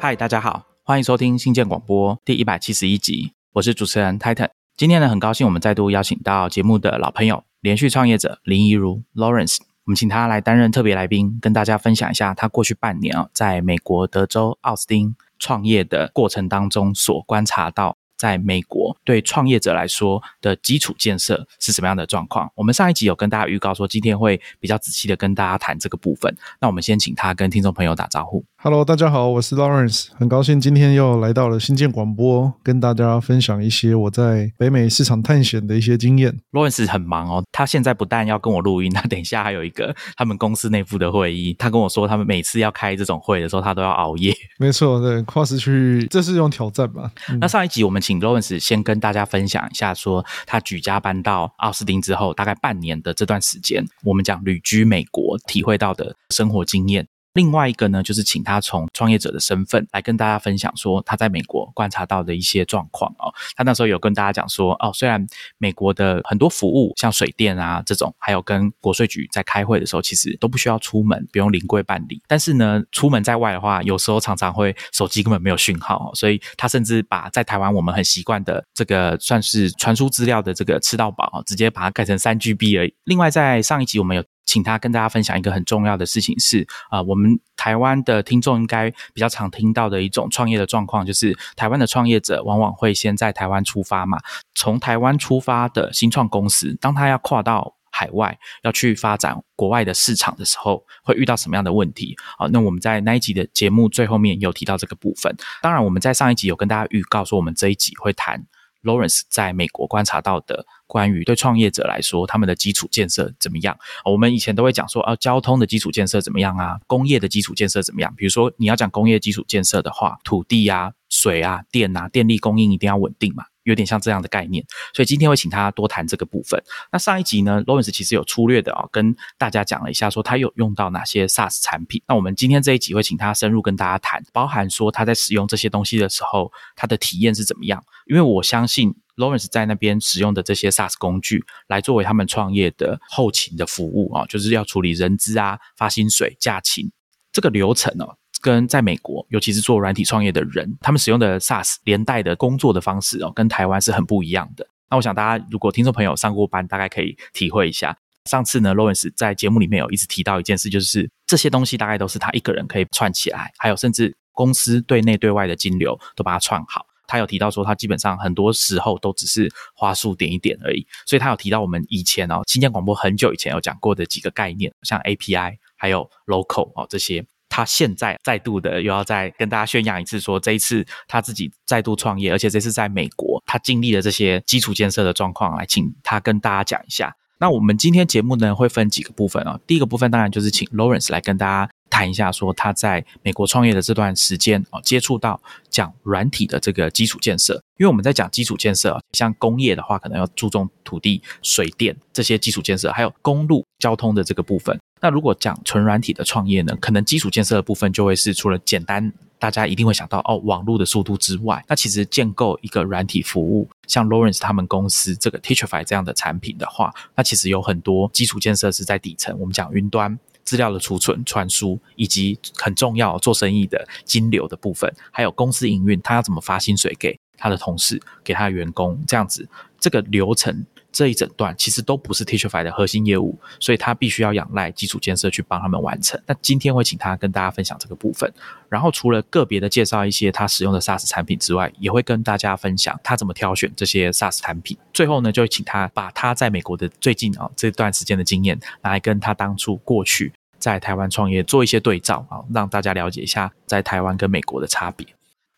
嗨，大家好，欢迎收听新建广播第一百七十一集，我是主持人 Titan。今天呢，很高兴我们再度邀请到节目的老朋友，连续创业者林怡如 Lawrence，我们请他来担任特别来宾，跟大家分享一下他过去半年啊，在美国德州奥斯汀创业的过程当中所观察到。在美国，对创业者来说的基础建设是什么样的状况？我们上一集有跟大家预告说，今天会比较仔细的跟大家谈这个部分。那我们先请他跟听众朋友打招呼。Hello，大家好，我是 Lawrence，很高兴今天又来到了新建广播，跟大家分享一些我在北美市场探险的一些经验。Lawrence 很忙哦，他现在不但要跟我录音，他等一下还有一个他们公司内部的会议。他跟我说，他们每次要开这种会的时候，他都要熬夜。没错，对，跨时区这是一种挑战吧？那上一集我们请 Lawrence 先跟大家分享一下，说他举家搬到奥斯汀之后，大概半年的这段时间，我们讲旅居美国体会到的生活经验。另外一个呢，就是请他从创业者的身份来跟大家分享，说他在美国观察到的一些状况哦。他那时候有跟大家讲说，哦，虽然美国的很多服务，像水电啊这种，还有跟国税局在开会的时候，其实都不需要出门，不用临柜办理。但是呢，出门在外的话，有时候常常会手机根本没有讯号，所以他甚至把在台湾我们很习惯的这个算是传输资料的这个吃到饱，直接把它改成三 GB 而已。另外，在上一集我们有。请他跟大家分享一个很重要的事情是啊，我们台湾的听众应该比较常听到的一种创业的状况，就是台湾的创业者往往会先在台湾出发嘛。从台湾出发的新创公司，当他要跨到海外，要去发展国外的市场的时候，会遇到什么样的问题？啊，那我们在那一集的节目最后面有提到这个部分。当然，我们在上一集有跟大家预告说，我们这一集会谈。Lawrence 在美国观察到的关于对创业者来说，他们的基础建设怎么样？我们以前都会讲说，啊，交通的基础建设怎么样啊？工业的基础建设怎么样？比如说，你要讲工业基础建设的话，土地呀、水啊、电啊、电力供应一定要稳定嘛。有点像这样的概念，所以今天会请他多谈这个部分。那上一集呢，Lawrence 其实有粗略的啊，跟大家讲了一下，说他有用到哪些 SaaS 产品。那我们今天这一集会请他深入跟大家谈，包含说他在使用这些东西的时候，他的体验是怎么样。因为我相信 Lawrence 在那边使用的这些 SaaS 工具，来作为他们创业的后勤的服务啊，就是要处理人资啊、发薪水、假勤这个流程哦。跟在美国，尤其是做软体创业的人，他们使用的 SaaS 连带的工作的方式哦，跟台湾是很不一样的。那我想大家如果听众朋友上过班，大概可以体会一下。上次呢，Lawrence 在节目里面有一直提到一件事，就是这些东西大概都是他一个人可以串起来，还有甚至公司对内对外的金流都把它串好。他有提到说，他基本上很多时候都只是花束点一点而已。所以他有提到我们以前哦，新建广播很久以前有讲过的几个概念，像 API 还有 Local 哦这些。他现在再度的又要再跟大家宣扬一次，说这一次他自己再度创业，而且这次在美国，他经历了这些基础建设的状况，来请他跟大家讲一下。那我们今天节目呢会分几个部分啊？第一个部分当然就是请 Lawrence 来跟大家谈一下，说他在美国创业的这段时间哦，接触到讲软体的这个基础建设。因为我们在讲基础建设，像工业的话，可能要注重土地、水电这些基础建设，还有公路交通的这个部分。那如果讲纯软体的创业呢，可能基础建设的部分就会是除了简单，大家一定会想到哦，网络的速度之外，那其实建构一个软体服务，像 Lawrence 他们公司这个 Teachify 这样的产品的话，那其实有很多基础建设是在底层。我们讲云端资料的储存、传输，以及很重要做生意的金流的部分，还有公司营运，他要怎么发薪水给他的同事，给他的员工，这样子这个流程。这一整段其实都不是 Teachify 的核心业务，所以他必须要仰赖基础建设去帮他们完成。那今天会请他跟大家分享这个部分，然后除了个别的介绍一些他使用的 SaaS 产品之外，也会跟大家分享他怎么挑选这些 SaaS 产品。最后呢，就请他把他在美国的最近啊这段时间的经验，来跟他当初过去在台湾创业做一些对照啊，让大家了解一下在台湾跟美国的差别。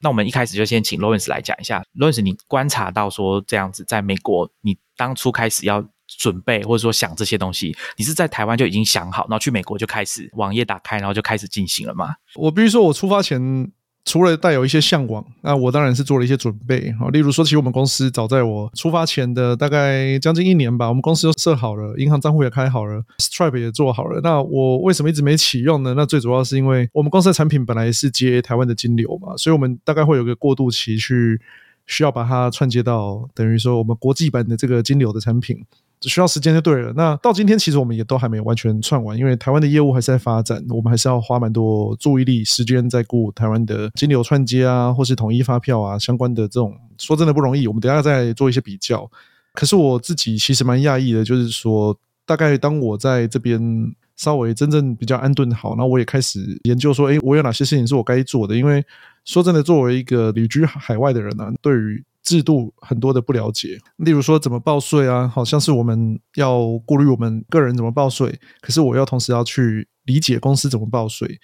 那我们一开始就先请 Lawrence 来讲一下，Lawrence，你观察到说这样子，在美国，你当初开始要准备或者说想这些东西，你是在台湾就已经想好，然后去美国就开始网页打开，然后就开始进行了吗？我比如说，我出发前。除了带有一些向往，那我当然是做了一些准备啊。例如说，其实我们公司早在我出发前的大概将近一年吧，我们公司就设好了，银行账户也开好了，Stripe 也做好了。那我为什么一直没启用呢？那最主要是因为我们公司的产品本来是接台湾的金流嘛，所以我们大概会有个过渡期，去需要把它串接到等于说我们国际版的这个金流的产品。只需要时间就对了。那到今天，其实我们也都还没完全串完，因为台湾的业务还是在发展，我们还是要花蛮多注意力、时间在顾台湾的金流串接啊，或是统一发票啊相关的这种，说真的不容易。我们等下再做一些比较。可是我自己其实蛮讶异的，就是说，大概当我在这边稍微真正比较安顿好，然后我也开始研究说，哎，我有哪些事情是我该做的？因为说真的，作为一个旅居海外的人呢，对于制度很多的不了解，例如说怎么报税啊，好像是我们要顾虑我们个人怎么报税，可是我要同时要去理解公司怎么报税。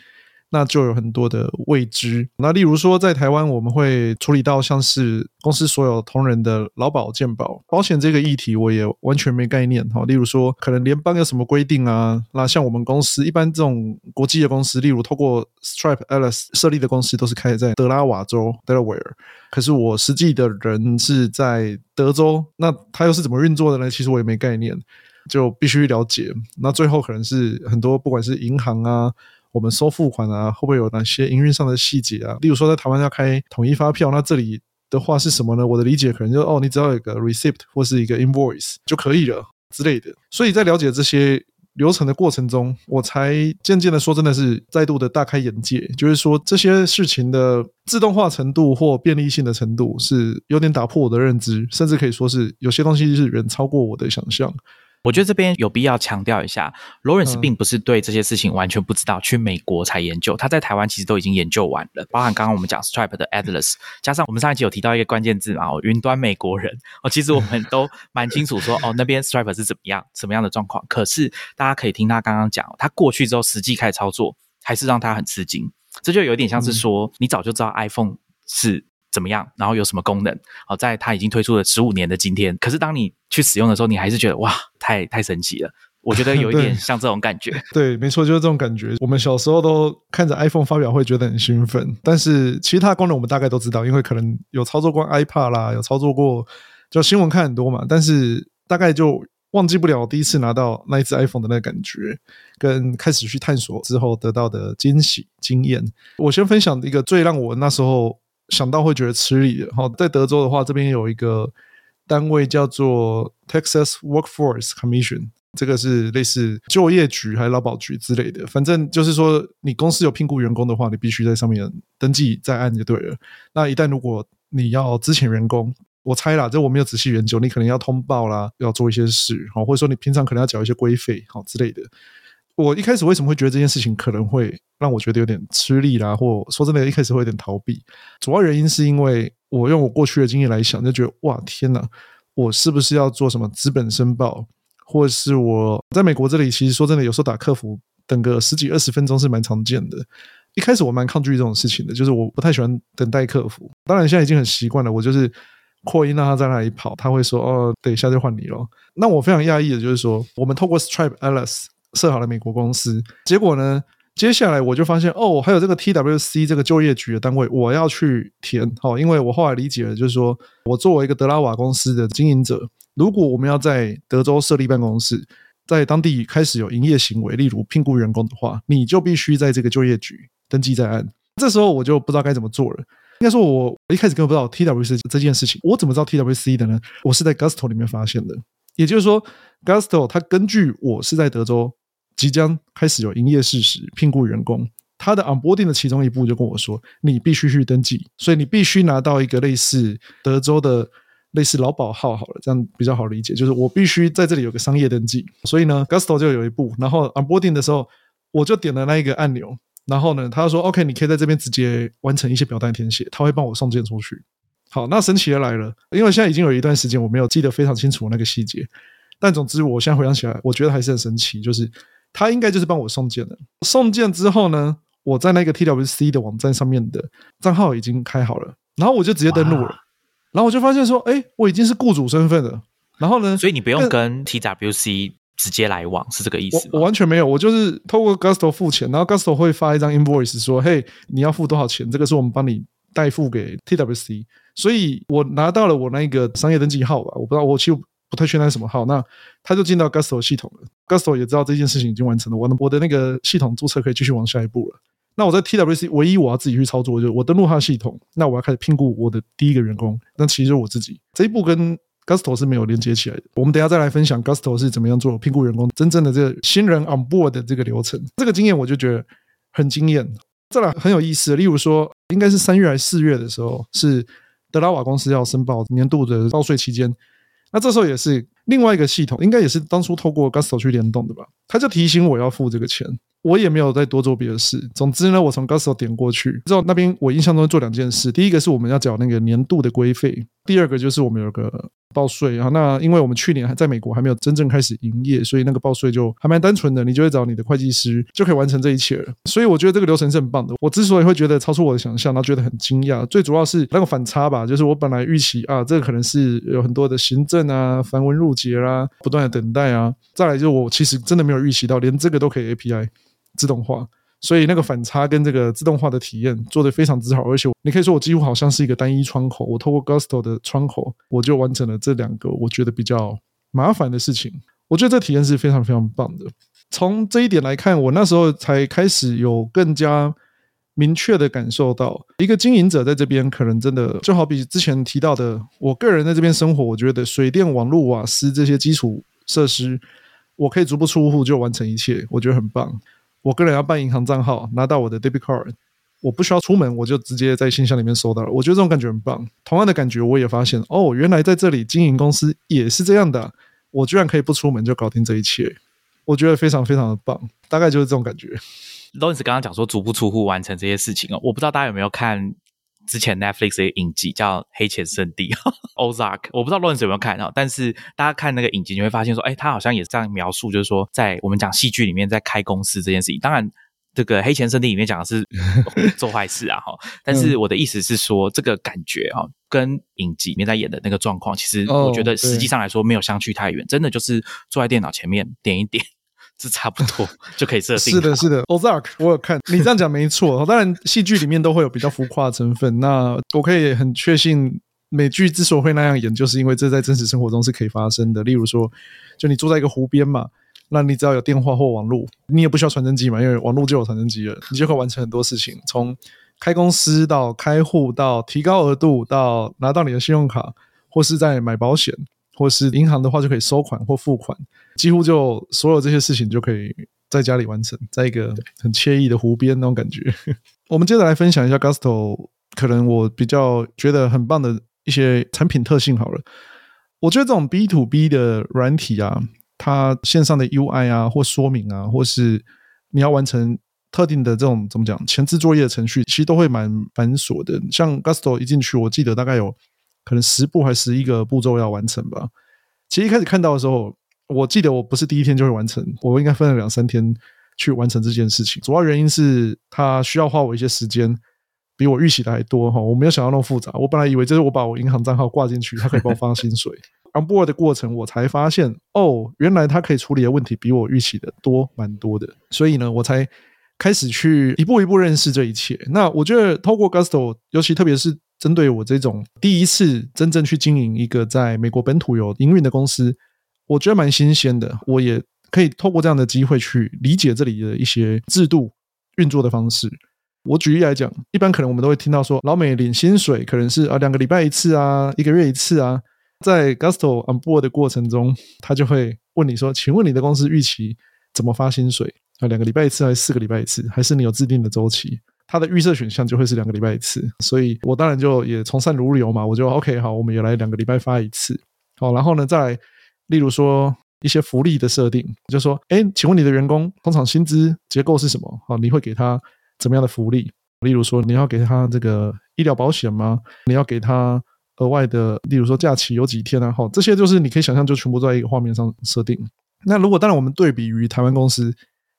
那就有很多的未知。那例如说，在台湾我们会处理到像是公司所有同仁的劳保健保保险这个议题，我也完全没概念哈。例如说，可能联邦有什么规定啊？那像我们公司一般这种国际的公司，例如透过 Stripe Alice 设立的公司，都是开在德拉瓦州 Delaware。可是我实际的人是在德州，那它又是怎么运作的呢？其实我也没概念，就必须了解。那最后可能是很多不管是银行啊。我们收付款啊，会不会有哪些营运上的细节啊？例如说，在台湾要开统一发票，那这里的话是什么呢？我的理解可能就哦，你只要有个 receipt 或是一个 invoice 就可以了之类的。所以在了解这些流程的过程中，我才渐渐的说，真的是再度的大开眼界，就是说这些事情的自动化程度或便利性的程度是有点打破我的认知，甚至可以说是有些东西是远超过我的想象。我觉得这边有必要强调一下，Lawrence 并不是对这些事情完全不知道，去美国才研究。他在台湾其实都已经研究完了，包含刚刚我们讲 Stripe 的 Atlas，加上我们上一集有提到一个关键字嘛，哦，云端美国人哦，其实我们都 蛮清楚说，哦，那边 Stripe 是怎么样，什么样的状况。可是大家可以听他刚刚讲，他过去之后实际开始操作，还是让他很吃惊。这就有点像是说，你早就知道 iPhone 是。怎么样？然后有什么功能？好，在它已经推出了十五年的今天，可是当你去使用的时候，你还是觉得哇，太太神奇了。我觉得有一点 像这种感觉。对，没错，就是这种感觉。我们小时候都看着 iPhone 发表会，觉得很兴奋。但是其他功能我们大概都知道，因为可能有操作过 iPad 啦，有操作过，就新闻看很多嘛。但是大概就忘记不了第一次拿到那一只 iPhone 的那个感觉，跟开始去探索之后得到的惊喜经验。我先分享一个最让我那时候。想到会觉得吃力的。好，在德州的话，这边有一个单位叫做 Texas Workforce Commission，这个是类似就业局还是劳保局之类的。反正就是说，你公司有聘雇员工的话，你必须在上面登记在案就对了。那一旦如果你要资遣员工，我猜啦，这我没有仔细研究，你可能要通报啦，要做一些事，好，或者说你平常可能要缴一些规费，好之类的。我一开始为什么会觉得这件事情可能会让我觉得有点吃力啦，或说真的，一开始会有点逃避。主要原因是因为我用我过去的经验来想，就觉得哇天哪，我是不是要做什么资本申报，或是我在美国这里，其实说真的，有时候打客服等个十几二十分钟是蛮常见的。一开始我蛮抗拒这种事情的，就是我不太喜欢等待客服。当然现在已经很习惯了，我就是扩音让他在那里跑，他会说哦，等一下就换你了。那我非常讶异的就是说，我们透过 Stripe Alice。设好了美国公司，结果呢？接下来我就发现哦，还有这个 TWC 这个就业局的单位，我要去填。哦，因为我后来理解了，就是说我作为一个德拉瓦公司的经营者，如果我们要在德州设立办公室，在当地开始有营业行为，例如聘雇员工的话，你就必须在这个就业局登记在案。这时候我就不知道该怎么做了。应该说，我一开始根本不知道 TWC 这件事情。我怎么知道 TWC 的呢？我是在 Gusto 里面发现的。也就是说，Gusto 它根据我是在德州。即将开始有营业事实，聘雇员工，他的 onboarding 的其中一步就跟我说，你必须去登记，所以你必须拿到一个类似德州的类似劳保号，好了，这样比较好理解，就是我必须在这里有个商业登记。所以呢，Gusto 就有一步，然后 onboarding 的时候，我就点了那一个按钮，然后呢，他说 OK，你可以在这边直接完成一些表单填写，他会帮我送件出去。好，那神奇的来了，因为现在已经有一段时间我没有记得非常清楚那个细节，但总之我现在回想起来，我觉得还是很神奇，就是。他应该就是帮我送件的。送件之后呢，我在那个 TWC 的网站上面的账号已经开好了，然后我就直接登录了，然后我就发现说，哎，我已经是雇主身份了。然后呢，所以你不用跟 TWC 直接来往，是这个意思我完全没有，我就是透过 Gusto 付钱，然后 Gusto 会发一张 invoice 说，嘿，你要付多少钱？这个是我们帮你代付给 TWC，所以我拿到了我那个商业登记号吧，我不知道我其实。不太确定什么号，那他就进到 Gusto 系统了。Gusto 也知道这件事情已经完成了，我的我的那个系统注册可以继续往下一步了。那我在 TWC 唯一我要自己去操作，就是我登录他的系统，那我要开始聘雇我的第一个员工，那其实是我自己这一步跟 Gusto 是没有连接起来的。我们等下再来分享 Gusto 是怎么样做评估员工真正的这个新人 on board 的这个流程。这个经验我就觉得很惊艳。再来很有意思，例如说，应该是三月还是四月的时候，是德拉瓦公司要申报年度的报税期间。那这时候也是另外一个系统，应该也是当初透过 Gusto 去联动的吧？他就提醒我要付这个钱。我也没有再多做别的事。总之呢，我从 Gusto 点过去之后，那边我印象中做两件事。第一个是我们要缴那个年度的规费，第二个就是我们有个报税啊。那因为我们去年还在美国还没有真正开始营业，所以那个报税就还蛮单纯的，你就会找你的会计师就可以完成这一切。所以我觉得这个流程是很棒的。我之所以会觉得超出我的想象，然后觉得很惊讶，最主要是那个反差吧，就是我本来预期啊，这个可能是有很多的行政啊、繁文缛节啦、不断的等待啊。再来就是我其实真的没有预期到，连这个都可以 API。自动化，所以那个反差跟这个自动化的体验做得非常之好，而且你可以说我几乎好像是一个单一窗口，我透过 Gusto 的窗口，我就完成了这两个我觉得比较麻烦的事情。我觉得这体验是非常非常棒的。从这一点来看，我那时候才开始有更加明确的感受到，一个经营者在这边可能真的就好比之前提到的，我个人在这边生活，我觉得水电、网络、瓦斯这些基础设施，我可以足不出户就完成一切，我觉得很棒。我个人要办银行账号，拿到我的 debit card，我不需要出门，我就直接在信箱里面收到了。我觉得这种感觉很棒。同样的感觉，我也发现哦，原来在这里经营公司也是这样的。我居然可以不出门就搞定这一切，我觉得非常非常的棒。大概就是这种感觉。罗 c 斯刚刚讲说足不出户完成这些事情哦，我不知道大家有没有看。之前 Netflix 的影集叫《黑钱圣地》（Ozark），我不知道 Lawrence 有没有看到，但是大家看那个影集，你会发现说，哎，他好像也是这样描述，就是说，在我们讲戏剧里面，在开公司这件事情，当然，这个《黑钱圣地》里面讲的是 做坏事啊，哈，但是我的意思是说，这个感觉啊，跟影集里面在演的那个状况，其实我觉得实际上来说没有相去太远，真的就是坐在电脑前面点一点。是差不多 就可以设定。是的，是的，Ozark，我有看。你这样讲没错。当然，戏剧里面都会有比较浮夸的成分。那我可以很确信，美剧之所以会那样演，就是因为这在真实生活中是可以发生的。例如说，就你住在一个湖边嘛，那你只要有电话或网络，你也不需要传真机嘛，因为网络就有传真机了，你就可以完成很多事情。从开公司到开户，到提高额度，到拿到你的信用卡，或是在买保险。或是银行的话，就可以收款或付款，几乎就所有这些事情就可以在家里完成，在一个很惬意的湖边那种感觉。我们接着来分享一下 Gusto，可能我比较觉得很棒的一些产品特性。好了，我觉得这种 B to B 的软体啊，它线上的 UI 啊，或说明啊，或是你要完成特定的这种怎么讲前置作业的程序，其实都会蛮繁琐的。像 Gusto 一进去，我记得大概有。可能十步还是十一个步骤要完成吧。其实一开始看到的时候，我记得我不是第一天就会完成，我应该分了两三天去完成这件事情。主要原因是它需要花我一些时间，比我预期的还多哈。我没有想到那么复杂，我本来以为就是我把我银行账号挂进去，它可以帮我发薪水。On board 的过程，我才发现哦，原来它可以处理的问题比我预期的多蛮多的。所以呢，我才开始去一步一步认识这一切。那我觉得透过 Gusto，尤其特别是。针对我这种第一次真正去经营一个在美国本土有营运的公司，我觉得蛮新鲜的。我也可以透过这样的机会去理解这里的一些制度运作的方式。我举例来讲，一般可能我们都会听到说，老美领薪水可能是啊两个礼拜一次啊，一个月一次啊。在 Gusto on board 的过程中，他就会问你说：“请问你的公司预期怎么发薪水啊？两个礼拜一次还是四个礼拜一次？还是你有制定的周期？”它的预设选项就会是两个礼拜一次，所以我当然就也从善如流嘛，我就 OK 好，我们也来两个礼拜发一次，好，然后呢，再例如说一些福利的设定，就说，哎，请问你的员工通常薪资结构是什么？好，你会给他怎么样的福利？例如说，你要给他这个医疗保险吗？你要给他额外的，例如说假期有几天啊？好，这些就是你可以想象，就全部在一个画面上设定。那如果当然我们对比于台湾公司，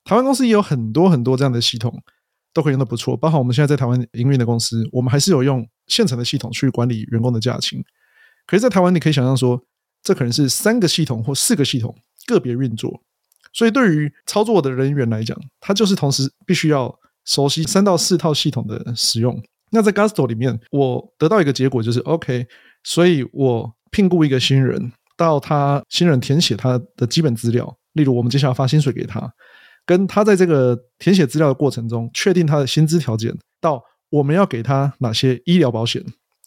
台湾公司也有很多很多这样的系统。都可以用的不错，包括我们现在在台湾营运的公司，我们还是有用现成的系统去管理员工的假期。可是，在台湾你可以想象说，这可能是三个系统或四个系统个别运作，所以对于操作的人员来讲，他就是同时必须要熟悉三到四套系统的使用。那在 Gusto 里面，我得到一个结果就是 OK，所以我聘雇一个新人，到他新人填写他的基本资料，例如我们接下来发薪水给他。跟他在这个填写资料的过程中，确定他的薪资条件，到我们要给他哪些医疗保险，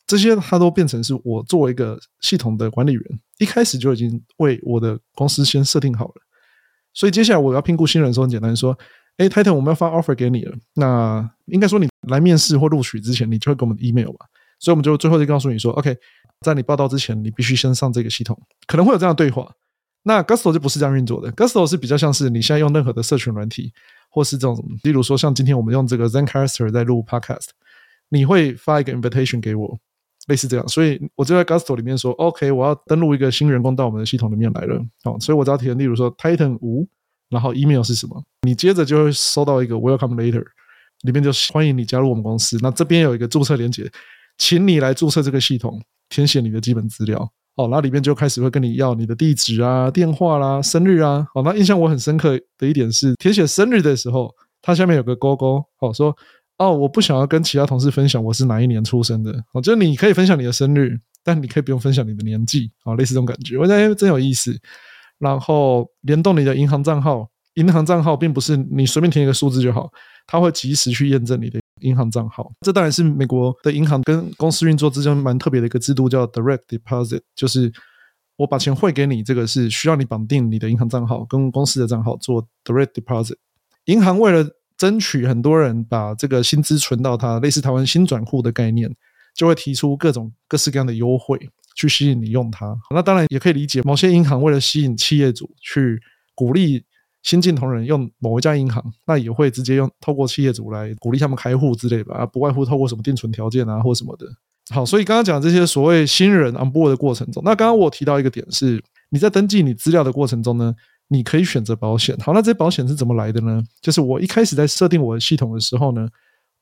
这些他都变成是我作为一个系统的管理员一开始就已经为我的公司先设定好了。所以接下来我要评估新人的时候，很简单说，哎，Titan，我们要发 offer 给你了。那应该说你来面试或录取之前，你就会给我们 email 吧。所以我们就最后就告诉你说，OK，在你报道之前，你必须先上这个系统，可能会有这样的对话。那 Gusto 就不是这样运作的，Gusto 是比较像是你现在用任何的社群软体，或是这种，例如说像今天我们用这个 Zencastr 在录 Podcast，你会发一个 invitation 给我，类似这样。所以我就在 Gusto 里面说，OK，我要登录一个新员工到我们的系统里面来了。哦，所以我只要填，例如说 Titan 五，然后 email 是什么，你接着就会收到一个 Welcome Later，里面就欢迎你加入我们公司。那这边有一个注册连接，请你来注册这个系统，填写你的基本资料。哦，那里面就开始会跟你要你的地址啊、电话啦、生日啊。好，那印象我很深刻的一点是，填写生日的时候，它下面有个勾勾，哦，说哦，我不想要跟其他同事分享我是哪一年出生的。哦，就是你可以分享你的生日，但你可以不用分享你的年纪。哦，类似这种感觉，我觉得真有意思。然后联动你的银行账号，银行账号并不是你随便填一个数字就好，它会及时去验证你的。银行账号，这当然是美国的银行跟公司运作之间蛮特别的一个制度，叫 Direct Deposit，就是我把钱汇给你，这个是需要你绑定你的银行账号跟公司的账号做 Direct Deposit。银行为了争取很多人把这个薪资存到它类似台湾新转户的概念，就会提出各种各式各样的优惠去吸引你用它。那当然也可以理解，某些银行为了吸引企业主去鼓励。新进同仁用某一家银行，那也会直接用透过企业主来鼓励他们开户之类吧，啊，不外乎透过什么定存条件啊，或什么的。好，所以刚刚讲这些所谓新人 on board 的过程中，那刚刚我提到一个点是，你在登记你资料的过程中呢，你可以选择保险。好，那这些保险是怎么来的呢？就是我一开始在设定我的系统的时候呢，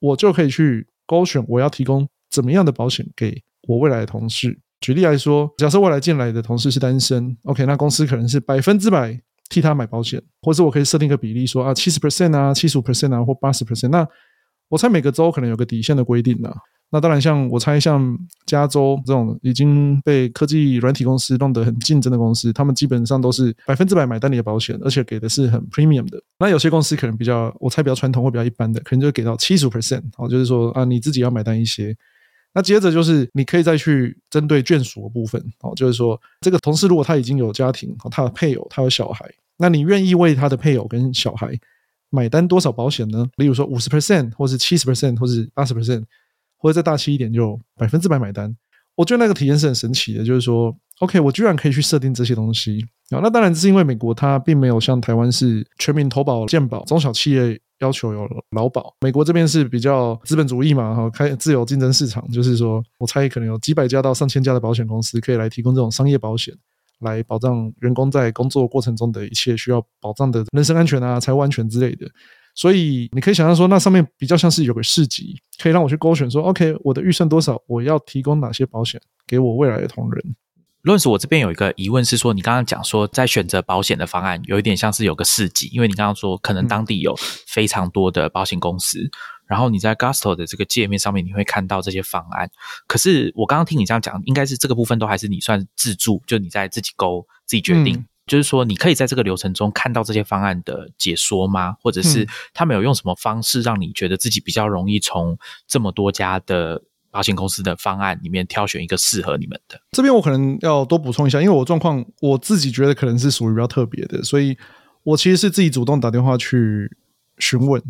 我就可以去勾选我要提供怎么样的保险给我未来的同事。举例来说，假设未来进来的同事是单身，OK，那公司可能是百分之百。替他买保险，或者我可以设定一个比例，说啊七十 percent 啊，七十五 percent 啊，或八十 percent。那我猜每个州可能有个底线的规定呢。那当然，像我猜像加州这种已经被科技软体公司弄得很竞争的公司，他们基本上都是百分之百买单你的保险，而且给的是很 premium 的。那有些公司可能比较，我猜比较传统或比较一般的，可能就给到七十 percent。哦，就是说啊，你自己要买单一些。那接着就是你可以再去针对眷属的部分，哦，就是说这个同事如果他已经有家庭，他的配偶，他有小孩。那你愿意为他的配偶跟小孩买单多少保险呢？例如说五十 percent，或是七十 percent，或是八十 percent，或者再大气一点就百分之百买单。我觉得那个体验是很神奇的，就是说，OK，我居然可以去设定这些东西啊。那当然是因为美国它并没有像台湾是全民投保健保，中小企业要求有劳保。美国这边是比较资本主义嘛，哈，开自由竞争市场，就是说我猜可能有几百家到上千家的保险公司可以来提供这种商业保险。来保障员工在工作过程中的一切需要保障的人身安全啊、财务安全之类的。所以你可以想象说，那上面比较像是有个市集，可以让我去勾选说，OK，我的预算多少，我要提供哪些保险给我未来的同仁。论是我这边有一个疑问是说，你刚刚讲说在选择保险的方案，有一点像是有个市集，因为你刚刚说可能当地有非常多的保险公司。然后你在 Gusto 的这个界面上面，你会看到这些方案。可是我刚刚听你这样讲，应该是这个部分都还是你算自助，就你在自己勾、自己决定。就是说，你可以在这个流程中看到这些方案的解说吗？或者是他们有用什么方式让你觉得自己比较容易从这么多家的保险公司的方案里面挑选一个适合你们的？这边我可能要多补充一下，因为我状况我自己觉得可能是属于比较特别的，所以我其实是自己主动打电话去询问。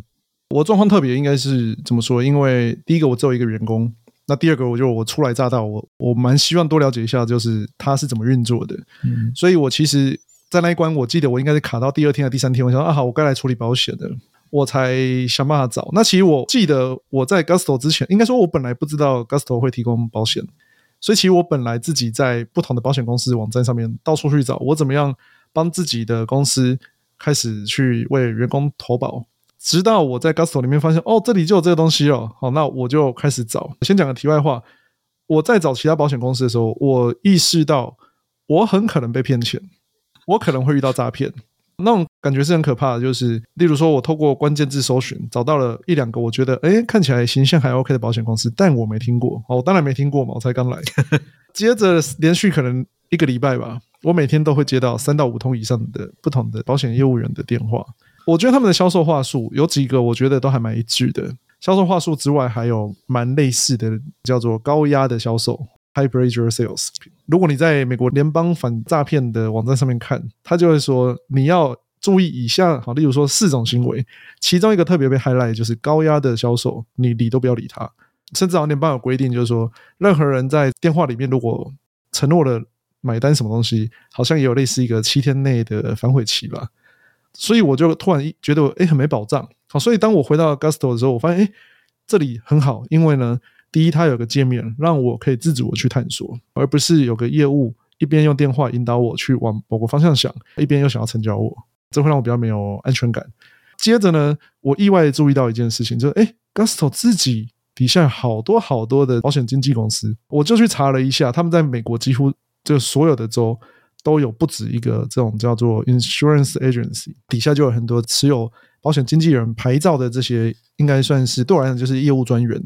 我状况特别，应该是怎么说？因为第一个我只有一个员工，那第二个我就我初来乍到，我我蛮希望多了解一下，就是他是怎么运作的。嗯，所以我其实，在那一关，我记得我应该是卡到第二天还是第三天，我想啊好，我该来处理保险的，我才想办法找。那其实我记得我在 Gusto 之前，应该说我本来不知道 Gusto 会提供保险，所以其实我本来自己在不同的保险公司网站上面到处去找，我怎么样帮自己的公司开始去为员工投保。直到我在 Gusto 里面发现，哦，这里就有这个东西哦，好，那我就开始找。先讲个题外话，我在找其他保险公司的时候，我意识到我很可能被骗钱，我可能会遇到诈骗，那种感觉是很可怕的。就是，例如说，我透过关键字搜寻找到了一两个我觉得，哎，看起来形象还 OK 的保险公司，但我没听过。哦，我当然没听过嘛，我才刚来。接着连续可能一个礼拜吧，我每天都会接到三到五通以上的不同的保险业务员的电话。我觉得他们的销售话术有几个，我觉得都还蛮一致的。销售话术之外，还有蛮类似的，叫做高压的销售。Hybrid your sales。如果你在美国联邦反诈骗的网站上面看，他就会说你要注意以下，好，例如说四种行为，其中一个特别被 highlight 就是高压的销售，你理都不要理他。甚至好像联邦有规定，就是说任何人在电话里面如果承诺了买单什么东西，好像也有类似一个七天内的反悔期吧。所以我就突然觉得，哎，很没保障。好，所以当我回到 Gusto 的时候，我发现，哎，这里很好，因为呢，第一，它有个界面让我可以自主的去探索，而不是有个业务一边用电话引导我去往某个方向想，一边又想要成交我，这会让我比较没有安全感。接着呢，我意外注意到一件事情，就是，哎，Gusto 自己底下好多好多的保险经纪公司，我就去查了一下，他们在美国几乎就所有的州。都有不止一个这种叫做 insurance agency，底下就有很多持有保险经纪人牌照的这些，应该算是对我来讲就是业务专员。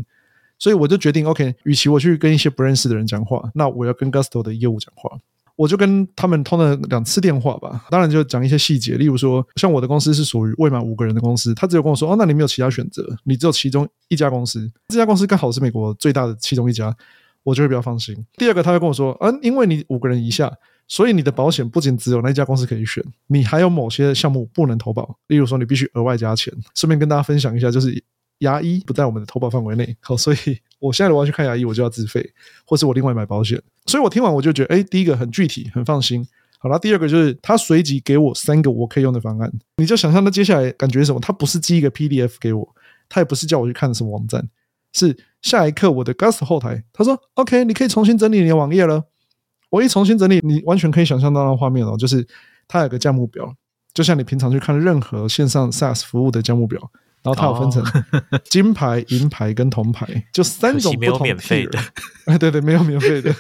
所以我就决定，OK，与其我去跟一些不认识的人讲话，那我要跟 Gusto 的业务讲话。我就跟他们通了两次电话吧，当然就讲一些细节，例如说，像我的公司是属于未满五个人的公司，他只有跟我说，哦，那你没有其他选择，你只有其中一家公司，这家公司刚好是美国最大的其中一家，我就会比较放心。第二个，他会跟我说，嗯，因为你五个人以下。所以你的保险不仅只有那家公司可以选，你还有某些项目不能投保。例如说，你必须额外加钱。顺便跟大家分享一下，就是牙医不在我们的投保范围内。好，所以我现在如果要去看牙医，我就要自费，或是我另外买保险。所以我听完我就觉得，哎，第一个很具体，很放心。好了，第二个就是他随即给我三个我可以用的方案。你就想象他接下来感觉什么？他不是寄一个 PDF 给我，他也不是叫我去看什么网站，是下一刻我的 Gust 后台，他说 OK，你可以重新整理你的网页了。我一重新整理，你完全可以想象到那画面哦，就是他有个价目表，就像你平常去看任何线上 SaaS 服务的价目表，然后它有分成 金牌、银牌跟铜牌，就三种不同免费的。哎，对对，没有免费的。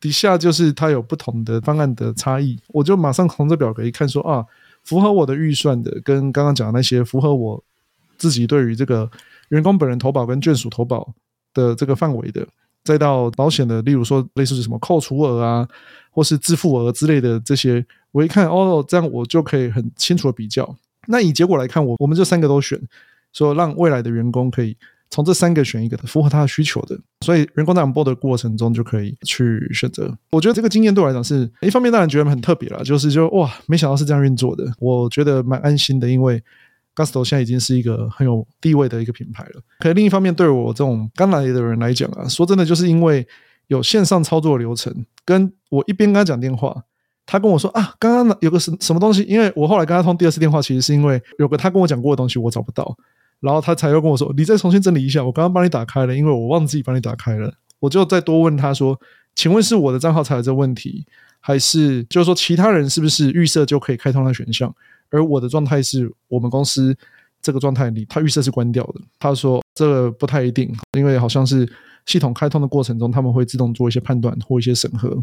底下就是它有不同的方案的差异，我就马上从这表格一看，说啊，符合我的预算的，跟刚刚讲的那些符合我自己对于这个员工本人投保跟眷属投保的这个范围的。再到保险的，例如说类似是什么扣除额啊，或是自付额之类的这些，我一看哦，这样我就可以很清楚的比较。那以结果来看，我我们这三个都选，说让未来的员工可以从这三个选一个符合他的需求的，所以员工在播的过程中就可以去选择。我觉得这个经验对我来讲是一方面，当然觉得很特别了，就是就哇，没想到是这样运作的，我觉得蛮安心的，因为。Gusto 现在已经是一个很有地位的一个品牌了。可另一方面，对我这种刚来的人来讲啊，说真的，就是因为有线上操作流程，跟我一边跟他讲电话，他跟我说啊，刚刚有个什什么东西，因为我后来跟他通第二次电话，其实是因为有个他跟我讲过的东西我找不到，然后他才又跟我说，你再重新整理一下，我刚刚帮你打开了，因为我忘记帮你打开了，我就再多问他说，请问是我的账号才有这问题，还是就是说其他人是不是预设就可以开通的选项？而我的状态是我们公司这个状态里，他预设是关掉的。他说这个不太一定，因为好像是系统开通的过程中，他们会自动做一些判断或一些审核。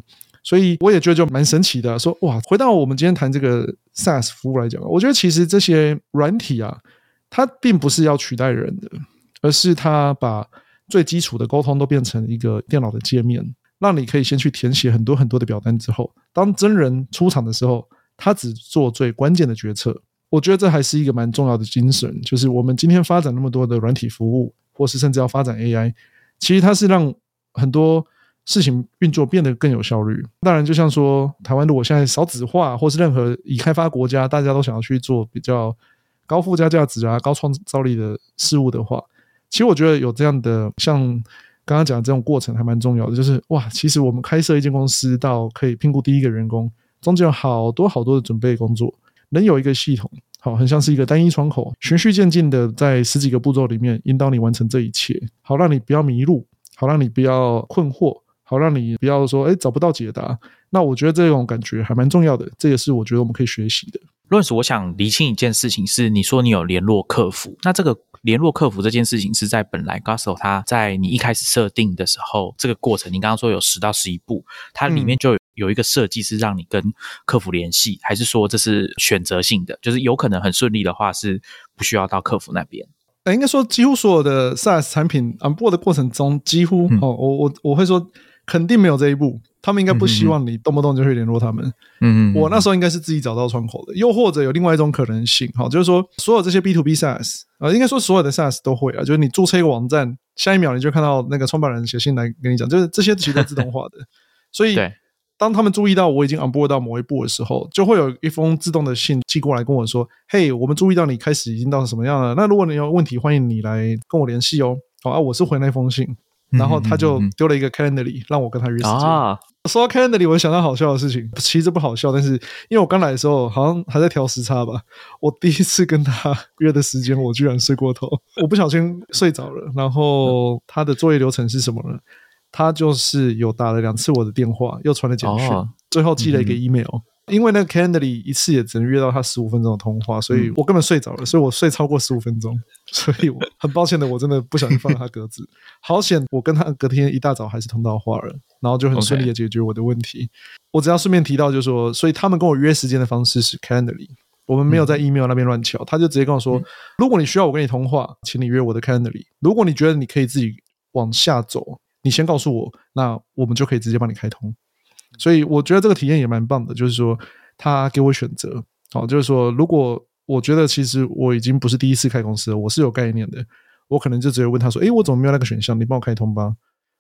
所以我也觉得就蛮神奇的。说哇，回到我们今天谈这个 SaaS 服务来讲，我觉得其实这些软体啊，它并不是要取代人的，而是它把最基础的沟通都变成一个电脑的界面，让你可以先去填写很多很多的表单之后，当真人出场的时候。他只做最关键的决策，我觉得这还是一个蛮重要的精神。就是我们今天发展那么多的软体服务，或是甚至要发展 AI，其实它是让很多事情运作变得更有效率。当然，就像说台湾如果现在少子化，或是任何已开发国家，大家都想要去做比较高附加价值啊、高创造力的事物的话，其实我觉得有这样的像刚刚讲的这种过程还蛮重要的。就是哇，其实我们开设一间公司到可以评估第一个员工。中间有好多好多的准备工作，能有一个系统，好，很像是一个单一窗口，循序渐进的在十几个步骤里面引导你完成这一切，好让你不要迷路，好让你不要困惑，好让你不要说哎找不到解答。那我觉得这种感觉还蛮重要的，这也是我觉得我们可以学习的。论述，我想厘清一件事情是，你说你有联络客服，那这个联络客服这件事情是在本来 Gusto 它在你一开始设定的时候，这个过程你刚刚说有十到十一步，它里面就有。有一个设计是让你跟客服联系，还是说这是选择性的？就是有可能很顺利的话，是不需要到客服那边。呃，应该说几乎所有的 SaaS 产品 onboard 的过程中，几乎哦，我我我会说肯定没有这一步。他们应该不希望你动不动就会联络他们。嗯嗯，我那时候应该是自己找到窗口的，又或者有另外一种可能性，好，就是说所有这些 B to B SaaS 啊，应该说所有的 SaaS 都会啊，就是你注册一个网站，下一秒你就看到那个创办人写信来跟你讲，就是这些其实都自动化的。所以，当他们注意到我已经 onboard 到某一步的时候，就会有一封自动的信寄过来跟我说：“嘿，我们注意到你开始已经到什么样了？那如果你有问题，欢迎你来跟我联系哦。”好啊，我是回那封信，然后他就丢了一个 Calendly 让我跟他约时间。啊，说到 Calendly，我想到好笑的事情，其实不好笑，但是因为我刚来的时候好像还在调时差吧，我第一次跟他约的时间，我居然睡过头，我不小心睡着了。然后他的作业流程是什么呢？他就是有打了两次我的电话，又传了简讯，哦最后寄了一个 email。因为那个 Calendly 一次也只能约到他十五分钟的通话，所以我根本睡着了，所以我睡超过十五分钟，所以我很抱歉的，我真的不小心放了他鸽子。好险，我跟他隔天一大早还是通到话了，然后就很顺利的解决我的问题。我只要顺便提到，就是说，所以他们跟我约时间的方式是 Calendly，我们没有在 email 那边乱敲，他就直接跟我说，如果你需要我跟你通话，请你约我的 Calendly。如果你觉得你可以自己往下走，你先告诉我，那我们就可以直接帮你开通。所以我觉得这个体验也蛮棒的，就是说他给我选择，好，就是说如果我觉得其实我已经不是第一次开公司了，我是有概念的，我可能就直接问他说，诶，我怎么没有那个选项？你帮我开通吧。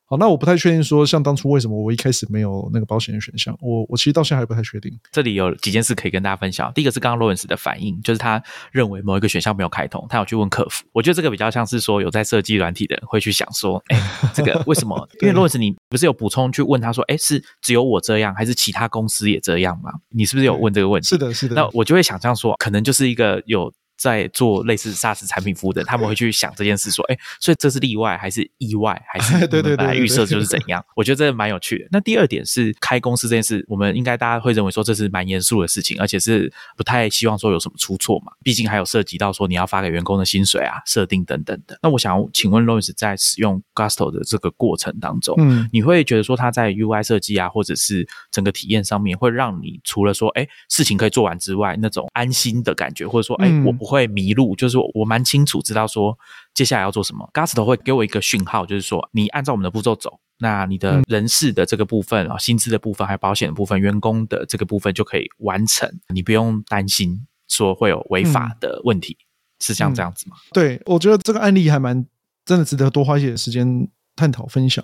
好，那我不太确定说，像当初为什么我一开始没有那个保险的选项，我我其实到现在还不太确定。这里有几件事可以跟大家分享。第一个是刚刚 Lawrence 的反应，就是他认为某一个选项没有开通，他有去问客服。我觉得这个比较像是说有在设计软体的人会去想说，哎，这个为什么？因为 Lawrence 你不是有补充去问他说，哎，是只有我这样，还是其他公司也这样吗？你是不是有问这个问题？是的，是的。那我就会想象说，可能就是一个有。在做类似 SaaS 产品服务的，他们会去想这件事，说，哎，所以这是例外还是意外，还是 对对对本来预设就是怎样？我觉得这蛮有趣的。那第二点是开公司这件事，我们应该大家会认为说这是蛮严肃的事情，而且是不太希望说有什么出错嘛。毕竟还有涉及到说你要发给员工的薪水啊、设定等等的。那我想请问 Lawrence 在使用 Gusto 的这个过程当中，嗯，你会觉得说它在 UI 设计啊，或者是整个体验上面，会让你除了说，哎，事情可以做完之外，那种安心的感觉，或者说，哎，我不会迷路，就。是我蛮清楚知道说接下来要做什么，Gusto 会给我一个讯号，就是说你按照我们的步骤走，那你的人事的这个部分啊、薪资的部分，还有保险的部分，员工的这个部分就可以完成，你不用担心说会有违法的问题，是像这样子吗？对，我觉得这个案例还蛮真的值得多花一些时间探讨分享。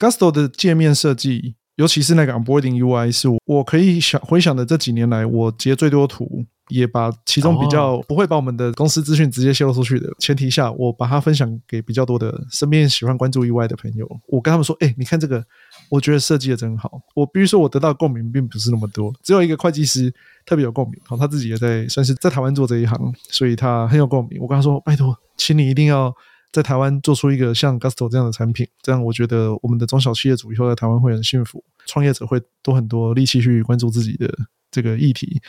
Gusto 的界面设计，尤其是那个 Onboarding UI，是我可以想回想的这几年来我截最多图。也把其中比较不会把我们的公司资讯直接泄露出去的前提下，我把它分享给比较多的身边喜欢关注 UI 的朋友。我跟他们说：“哎，你看这个，我觉得设计的真好。”我比如说，我得到共鸣并不是那么多，只有一个会计师特别有共鸣。好，他自己也在算是在台湾做这一行，所以他很有共鸣。我跟他说：“拜托，请你一定要在台湾做出一个像 Gusto 这样的产品，这样我觉得我们的中小企业主以后在台湾会很幸福，创业者会多很多力气去关注自己的这个议题。”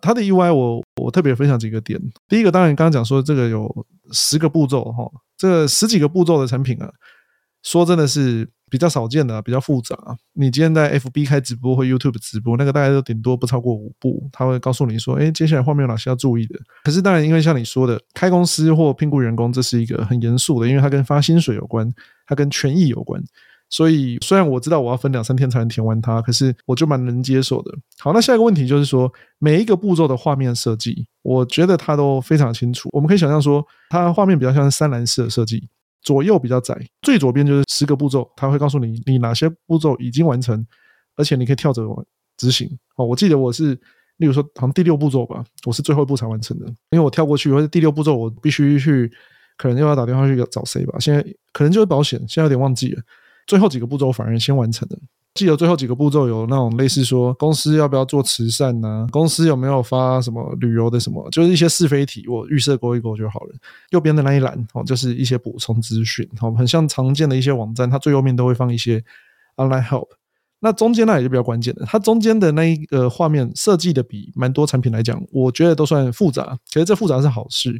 它的 UI 我我特别分享几个点。第一个，当然刚刚讲说这个有十个步骤哈，这十几个步骤的产品啊，说真的是比较少见的，比较复杂。你今天在 FB 开直播或 YouTube 直播，那个大概都顶多不超过五步，他会告诉你说，哎，接下来画面有哪些要注意的。可是当然，因为像你说的，开公司或聘雇员工，这是一个很严肃的，因为它跟发薪水有关，它跟权益有关。所以，虽然我知道我要分两三天才能填完它，可是我就蛮能接受的。好，那下一个问题就是说，每一个步骤的画面设计，我觉得它都非常清楚。我们可以想象说，它画面比较像是三栏式的设计，左右比较窄，最左边就是十个步骤，它会告诉你你哪些步骤已经完成，而且你可以跳着执行。哦，我记得我是，例如说，好像第六步骤吧，我是最后一步才完成的，因为我跳过去，或者第六步骤我必须去，可能又要打电话去找谁吧。现在可能就是保险，现在有点忘记了。最后几个步骤反而先完成的。记得最后几个步骤有那种类似说公司要不要做慈善呐，公司有没有发什么旅游的什么，就是一些是非题，我预设勾一勾就好了。右边的那一栏哦，就是一些补充资讯，哦，很像常见的一些网站，它最右面都会放一些 online help。那中间那也就比较关键的，它中间的那一个画面设计的比蛮多产品来讲，我觉得都算复杂。其实这复杂是好事，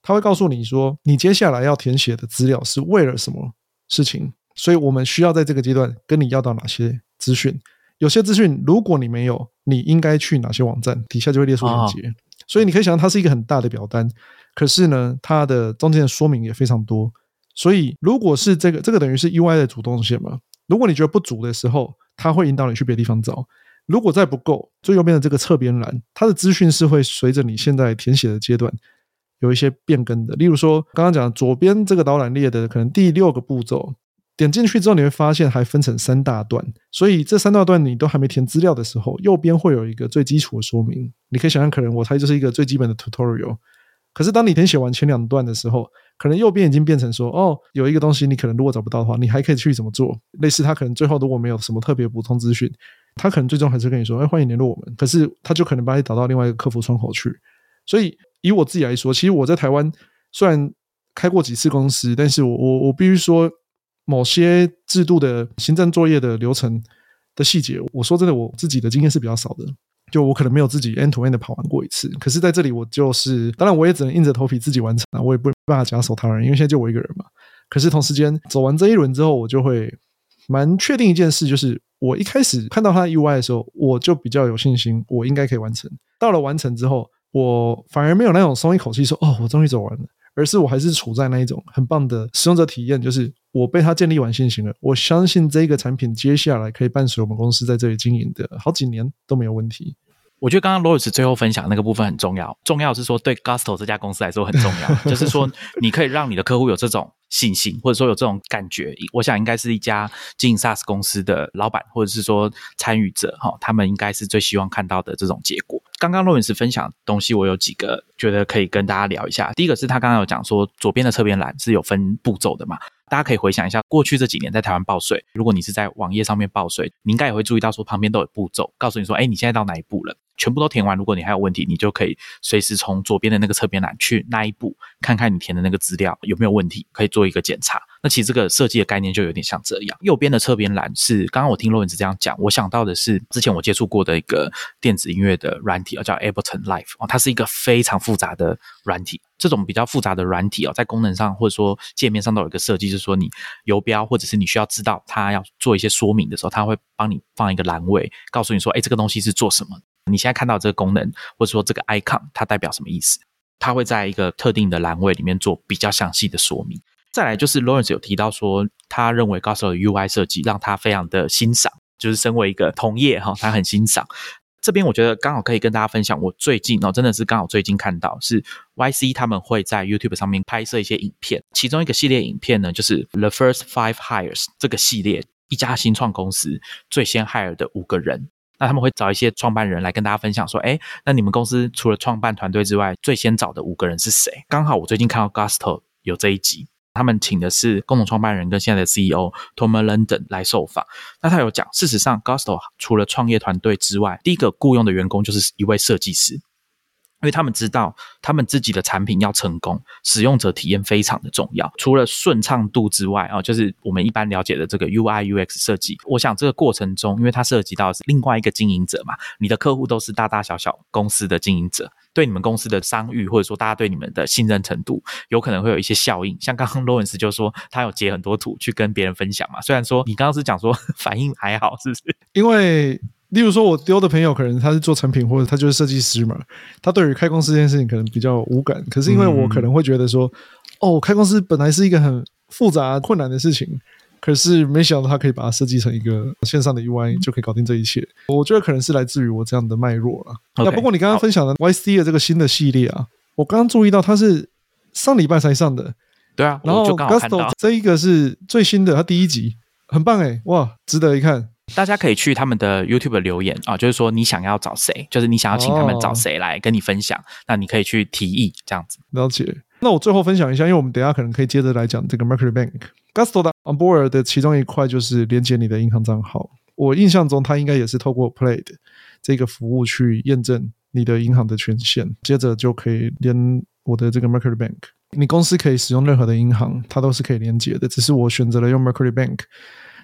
它会告诉你说，你接下来要填写的资料是为了什么事情。所以我们需要在这个阶段跟你要到哪些资讯？有些资讯如果你没有，你应该去哪些网站？底下就会列出链接。所以你可以想象，它是一个很大的表单。可是呢，它的中间的说明也非常多。所以如果是这个，这个等于是 UI 的主动性嘛？如果你觉得不足的时候，它会引导你去别的地方找。如果再不够，最右边的这个侧边栏，它的资讯是会随着你现在填写的阶段，有一些变更的。例如说，刚刚讲左边这个导览列的可能第六个步骤，点进去之后你会发现还分成三大段，所以这三大段你都还没填资料的时候，右边会有一个最基础的说明。你可以想象，可能我猜就是一个最基本的 tutorial。可是当你填写完前两段的时候，可能右边已经变成说，哦，有一个东西你可能如果找不到的话，你还可以去怎么做？类似他可能最后如果没有什么特别补充资讯。他可能最终还是跟你说：“哎，欢迎联络我们。”可是他就可能把你导到另外一个客服窗口去。所以以我自己来说，其实我在台湾虽然开过几次公司，但是我我我必须说，某些制度的行政作业的流程的细节，我说真的，我自己的经验是比较少的。就我可能没有自己 end to end 的跑完过一次。可是在这里，我就是当然我也只能硬着头皮自己完成啊，我也不办法假手他人，因为现在就我一个人嘛。可是同时间走完这一轮之后，我就会蛮确定一件事，就是。我一开始看到他 UI 的时候，我就比较有信心，我应该可以完成。到了完成之后，我反而没有那种松一口气，说“哦，我终于走完了”，而是我还是处在那一种很棒的使用者体验，就是我被它建立完信心了。我相信这个产品接下来可以伴随我们公司在这里经营的好几年都没有问题。我觉得刚刚罗尔斯最后分享那个部分很重要，重要是说对 Gusto 这家公司来说很重要，就是说你可以让你的客户有这种信心，或者说有这种感觉。我想应该是一家经营 SaaS 公司的老板，或者是说参与者哈，他们应该是最希望看到的这种结果。刚刚罗尔斯分享东西，我有几个觉得可以跟大家聊一下。第一个是他刚刚有讲说，左边的侧边栏是有分步骤的嘛？大家可以回想一下，过去这几年在台湾报税，如果你是在网页上面报税，你应该也会注意到说旁边都有步骤，告诉你说，哎，你现在到哪一步了？全部都填完，如果你还有问题，你就可以随时从左边的那个侧边栏去那一步，看看你填的那个资料有没有问题，可以做一个检查。那其实这个设计的概念就有点像这样。右边的侧边栏是刚刚我听罗文子这样讲，我想到的是之前我接触过的一个电子音乐的软体，叫 Ableton Live 哦，它是一个非常复杂的软体。这种比较复杂的软体哦，在功能上或者说界面上都有一个设计，就是说你游标或者是你需要知道它要做一些说明的时候，它会帮你放一个栏位，告诉你说，哎，这个东西是做什么？你现在看到这个功能或者说这个 icon，它代表什么意思？它会在一个特定的栏位里面做比较详细的说明。再来就是 Lawrence 有提到说，他认为 Gusto 的 UI 设计让他非常的欣赏，就是身为一个同业哈，他很欣赏。这边我觉得刚好可以跟大家分享，我最近哦，真的是刚好最近看到是 YC 他们会在 YouTube 上面拍摄一些影片，其中一个系列影片呢，就是 The First Five Hires 这个系列，一家新创公司最先 hire 的五个人，那他们会找一些创办人来跟大家分享说，哎，那你们公司除了创办团队之外，最先找的五个人是谁？刚好我最近看到 Gusto 有这一集。他们请的是共同创办人跟现在的 CEO Tom London 来受访。那他有讲，事实上 g o s t o 除了创业团队之外，第一个雇佣的员工就是一位设计师。因为他们知道，他们自己的产品要成功，使用者体验非常的重要。除了顺畅度之外，啊，就是我们一般了解的这个 UI UX 设计。我想这个过程中，因为它涉及到是另外一个经营者嘛，你的客户都是大大小小公司的经营者，对你们公司的商誉或者说大家对你们的信任程度，有可能会有一些效应。像刚刚 Lawrence 就说，他有截很多图去跟别人分享嘛。虽然说你刚刚是讲说 反应还好，是不是？因为。例如说，我丢的朋友可能他是做产品，或者他就是设计师嘛，他对于开公司这件事情可能比较无感。可是因为我可能会觉得说，哦，开公司本来是一个很复杂困难的事情，可是没想到他可以把它设计成一个线上的 UI 就可以搞定这一切。我觉得可能是来自于我这样的脉络了。那不过你刚刚分享的 YC 的这个新的系列啊，我刚刚注意到它是上礼拜才上的，对啊，然后 Gusto 这一个是最新的，它第一集很棒哎，哇，值得一看。大家可以去他们的 YouTube 留言啊，就是说你想要找谁，就是你想要请他们找谁来跟你分享，那你可以去提议这样子。了解。那我最后分享一下，因为我们等下可能可以接着来讲这个 Mercury Bank Gusto 的 Onboard 的其中一块就是连接你的银行账号。我印象中，它应该也是透过 Play 的这个服务去验证你的银行的权限，接着就可以连我的这个 Mercury Bank。你公司可以使用任何的银行，它都是可以连接的，只是我选择了用 Mercury Bank。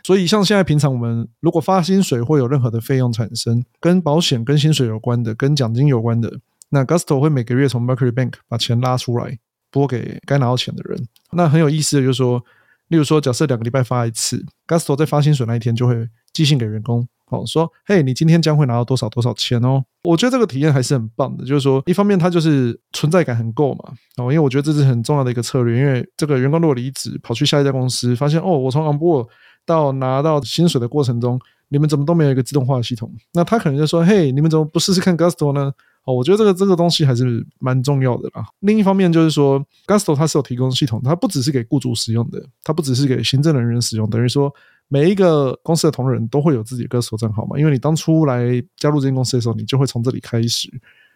所以，像现在平常我们如果发薪水会有任何的费用产生，跟保险、跟薪水有关的、跟奖金有关的，那 Gusto 会每个月从 Mercury Bank 把钱拉出来拨给该拿到钱的人。那很有意思的就是说，例如说，假设两个礼拜发一次，Gusto 在发薪水那一天就会寄信给员工，哦，说，嘿，你今天将会拿到多少多少钱哦。我觉得这个体验还是很棒的，就是说，一方面它就是存在感很够嘛，哦，因为我觉得这是很重要的一个策略，因为这个员工如果离职跑去下一家公司，发现哦，我从 Onboard 到拿到薪水的过程中，你们怎么都没有一个自动化的系统？那他可能就说：“嘿，你们怎么不试试看 Gusto 呢？哦，我觉得这个这个东西还是蛮重要的啦。另一方面就是说，Gusto 它是有提供系统，它不只是给雇主使用的，它不只是给行政人员使用，等于说每一个公司的同仁都会有自己的 Gusto 账号嘛。因为你当初来加入这间公司的时候，你就会从这里开始。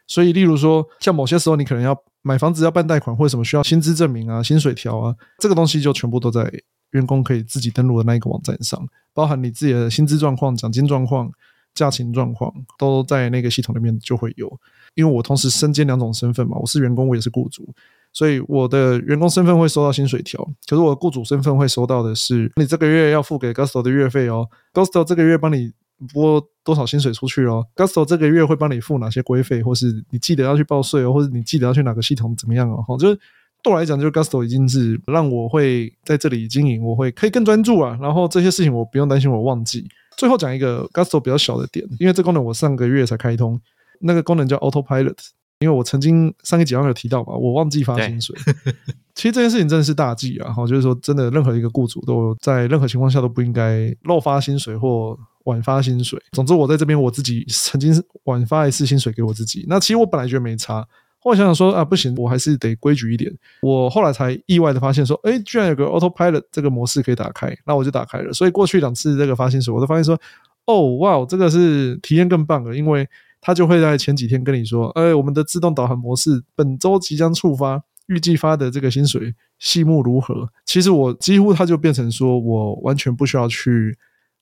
所以，例如说，像某些时候你可能要买房子要办贷款，或者什么需要薪资证明啊、薪水条啊，这个东西就全部都在员工可以自己登录的那一个网站上，包含你自己的薪资状况、奖金状况、假勤状况，都在那个系统里面就会有。因为我同时身兼两种身份嘛，我是员工，我也是雇主，所以我的员工身份会收到薪水条，可是我的雇主身份会收到的是你这个月要付给 Gusto 的月费哦，Gusto 这个月帮你。拨多少薪水出去哦？Gusto 这个月会帮你付哪些规费，或是你记得要去报税哦，或者你记得要去哪个系统怎么样哦？就是对我来讲，就是 Gusto 已经是让我会在这里经营，我会可以更专注啊。然后这些事情我不用担心我忘记。最后讲一个 Gusto 比较小的点，因为这功能我上个月才开通，那个功能叫 Autopilot。因为我曾经上一集好像有提到嘛，我忘记发薪水。其实这件事情真的是大忌啊！哈，就是说真的，任何一个雇主都在任何情况下都不应该漏发薪水或。晚发薪水，总之我在这边我自己曾经晚发一次薪水给我自己。那其实我本来觉得没差，后来想想说啊，不行，我还是得规矩一点。我后来才意外的发现说，哎，居然有个 Autopilot 这个模式可以打开，那我就打开了。所以过去两次这个发薪水，我都发现说，哦，哇，这个是体验更棒了，因为它就会在前几天跟你说，哎，我们的自动导航模式本周即将触发，预计发的这个薪水细目如何？其实我几乎它就变成说我完全不需要去。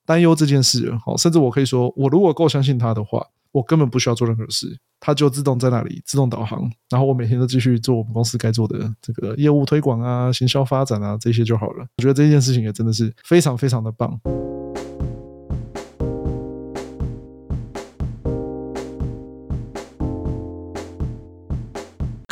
担忧这件事，好，甚至我可以说，我如果够相信他的话，我根本不需要做任何事，它就自动在那里自动导航，然后我每天都继续做我们公司该做的这个业务推广啊、行销发展啊这些就好了。我觉得这件事情也真的是非常非常的棒。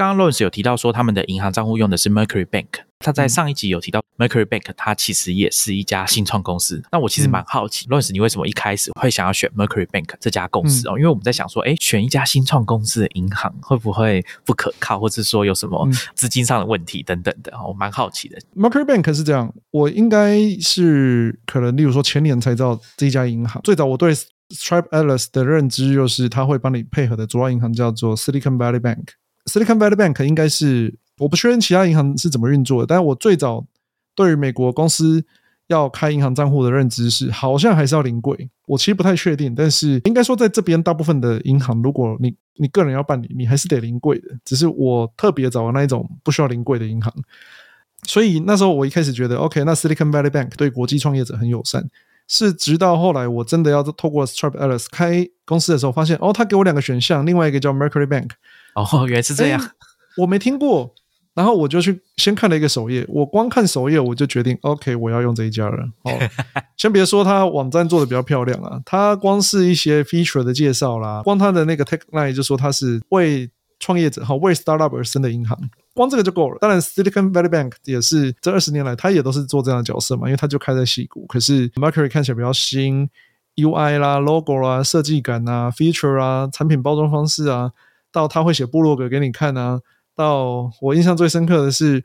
刚刚 Lawrence 有提到说，他们的银行账户用的是 Mercury Bank。他在上一集有提到 Mercury Bank，它其实也是一家新创公司。那我其实蛮好奇，Lawrence，你为什么一开始会想要选 Mercury Bank 这家公司哦？因为我们在想说，哎，选一家新创公司的银行会不会不可靠，或者说有什么资金上的问题等等的？我蛮好奇的。Mercury Bank 是这样，我应该是可能，例如说前年才知道这家银行。最早我对 Stripe Atlas 的认知就是，他会帮你配合的主要银行叫做 Silicon Valley Bank。Silicon Valley Bank 应该是我不确认其他银行是怎么运作的，但是我最早对于美国公司要开银行账户的认知是，好像还是要临柜。我其实不太确定，但是应该说在这边大部分的银行，如果你你个人要办理，你还是得临柜的。只是我特别找的那一种不需要临柜的银行，所以那时候我一开始觉得 OK，那 Silicon Valley Bank 对国际创业者很友善。是直到后来我真的要透过 Stripe Atlas 开公司的时候，发现哦，他给我两个选项，另外一个叫 Mercury Bank。哦，原来是这样，我没听过。然后我就去先看了一个首页，我光看首页我就决定，OK，我要用这一家了。哦，先别说它网站做的比较漂亮啊，它光是一些 feature 的介绍啦，光它的那个 tagline 就说它是为创业者哈为 startup 而生的银行，光这个就够了。当然，Silicon Valley Bank 也是这二十年来，它也都是做这样的角色嘛，因为它就开在西谷。可是 Mercury 看起来比较新，UI 啦、logo 啦、设计感啊、feature 啊、产品包装方式啊。到他会写部落格给你看啊！到我印象最深刻的是，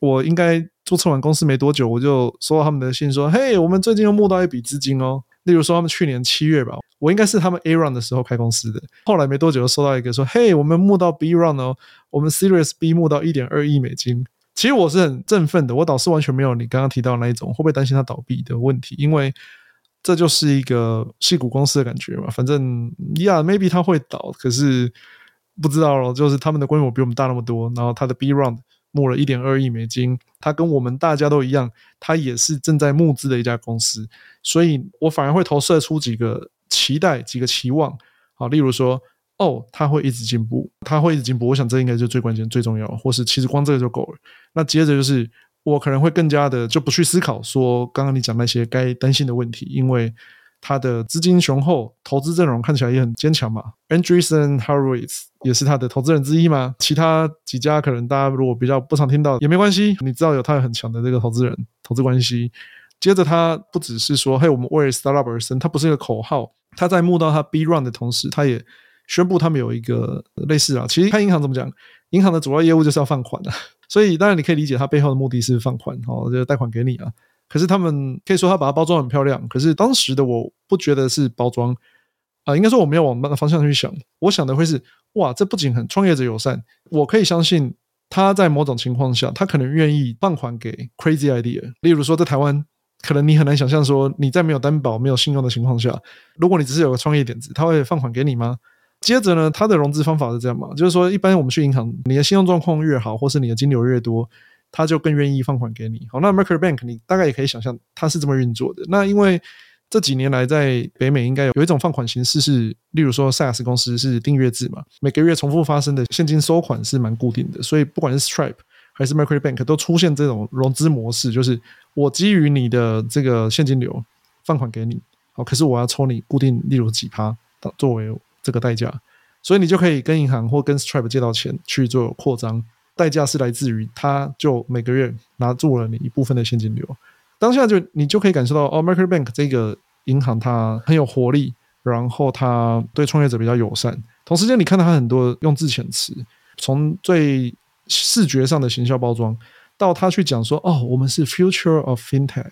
我应该注册完公司没多久，我就收到他们的信说：“嘿，我们最近又募到一笔资金哦。”例如说，他们去年七月吧，我应该是他们 A round 的时候开公司的。后来没多久又收到一个说：“嘿，我们募到 B round 哦，我们 Series B 募到一点二亿美金。”其实我是很振奋的，我导师完全没有你刚刚提到那一种会不会担心他倒闭的问题，因为。这就是一个细股公司的感觉嘛，反正呀，maybe 它会倒，可是。不知道了，就是他们的规模比我们大那么多，然后他的 B round 募了一点二亿美金，他跟我们大家都一样，他也是正在募资的一家公司，所以我反而会投射出几个期待、几个期望，好，例如说，哦，他会一直进步，他会一直进步，我想这应该就最关键、最重要，或是其实光这个就够了。那接着就是我可能会更加的就不去思考说刚刚你讲那些该担心的问题，因为。他的资金雄厚，投资阵容看起来也很坚强嘛。Andreessen Horowitz 也是他的投资人之一嘛。其他几家可能大家如果比较不常听到也没关系，你知道有他很强的这个投资人投资关系。接着他不只是说嘿我们为 startup 而生，他不是一个口号。他在募到他 B run 的同时，他也宣布他们有一个类似啊，其实看银行怎么讲？银行的主要业务就是要放款的，所以当然你可以理解他背后的目的是放款哦，就贷款给你啊。可是他们可以说他把它包装很漂亮，可是当时的我不觉得是包装啊，应该说我没有往那个方向去想。我想的会是哇，这不仅很创业者友善，我可以相信他在某种情况下，他可能愿意放款给 crazy idea。例如说，在台湾，可能你很难想象说你在没有担保、没有信用的情况下，如果你只是有个创业点子，他会放款给你吗？接着呢，他的融资方法是这样嘛？就是说，一般我们去银行，你的信用状况越好，或是你的金流越多，他就更愿意放款给你。好，那 Mercury Bank 你大概也可以想象，它是这么运作的。那因为这几年来，在北美应该有有一种放款形式是，例如说 SaaS 公司是订阅制嘛，每个月重复发生的现金收款是蛮固定的，所以不管是 Stripe 还是 Mercury Bank 都出现这种融资模式，就是我基于你的这个现金流放款给你，好，可是我要抽你固定，例如几趴作为这个代价，所以你就可以跟银行或跟 Stripe 借到钱去做扩张，代价是来自于他就每个月拿住了你一部分的现金流。当下就你就可以感受到哦，Mercury Bank 这个银行它很有活力，然后它对创业者比较友善。同时间，你看到它很多用字遣词，从最视觉上的行销包装，到他去讲说哦，我们是 Future of FinTech，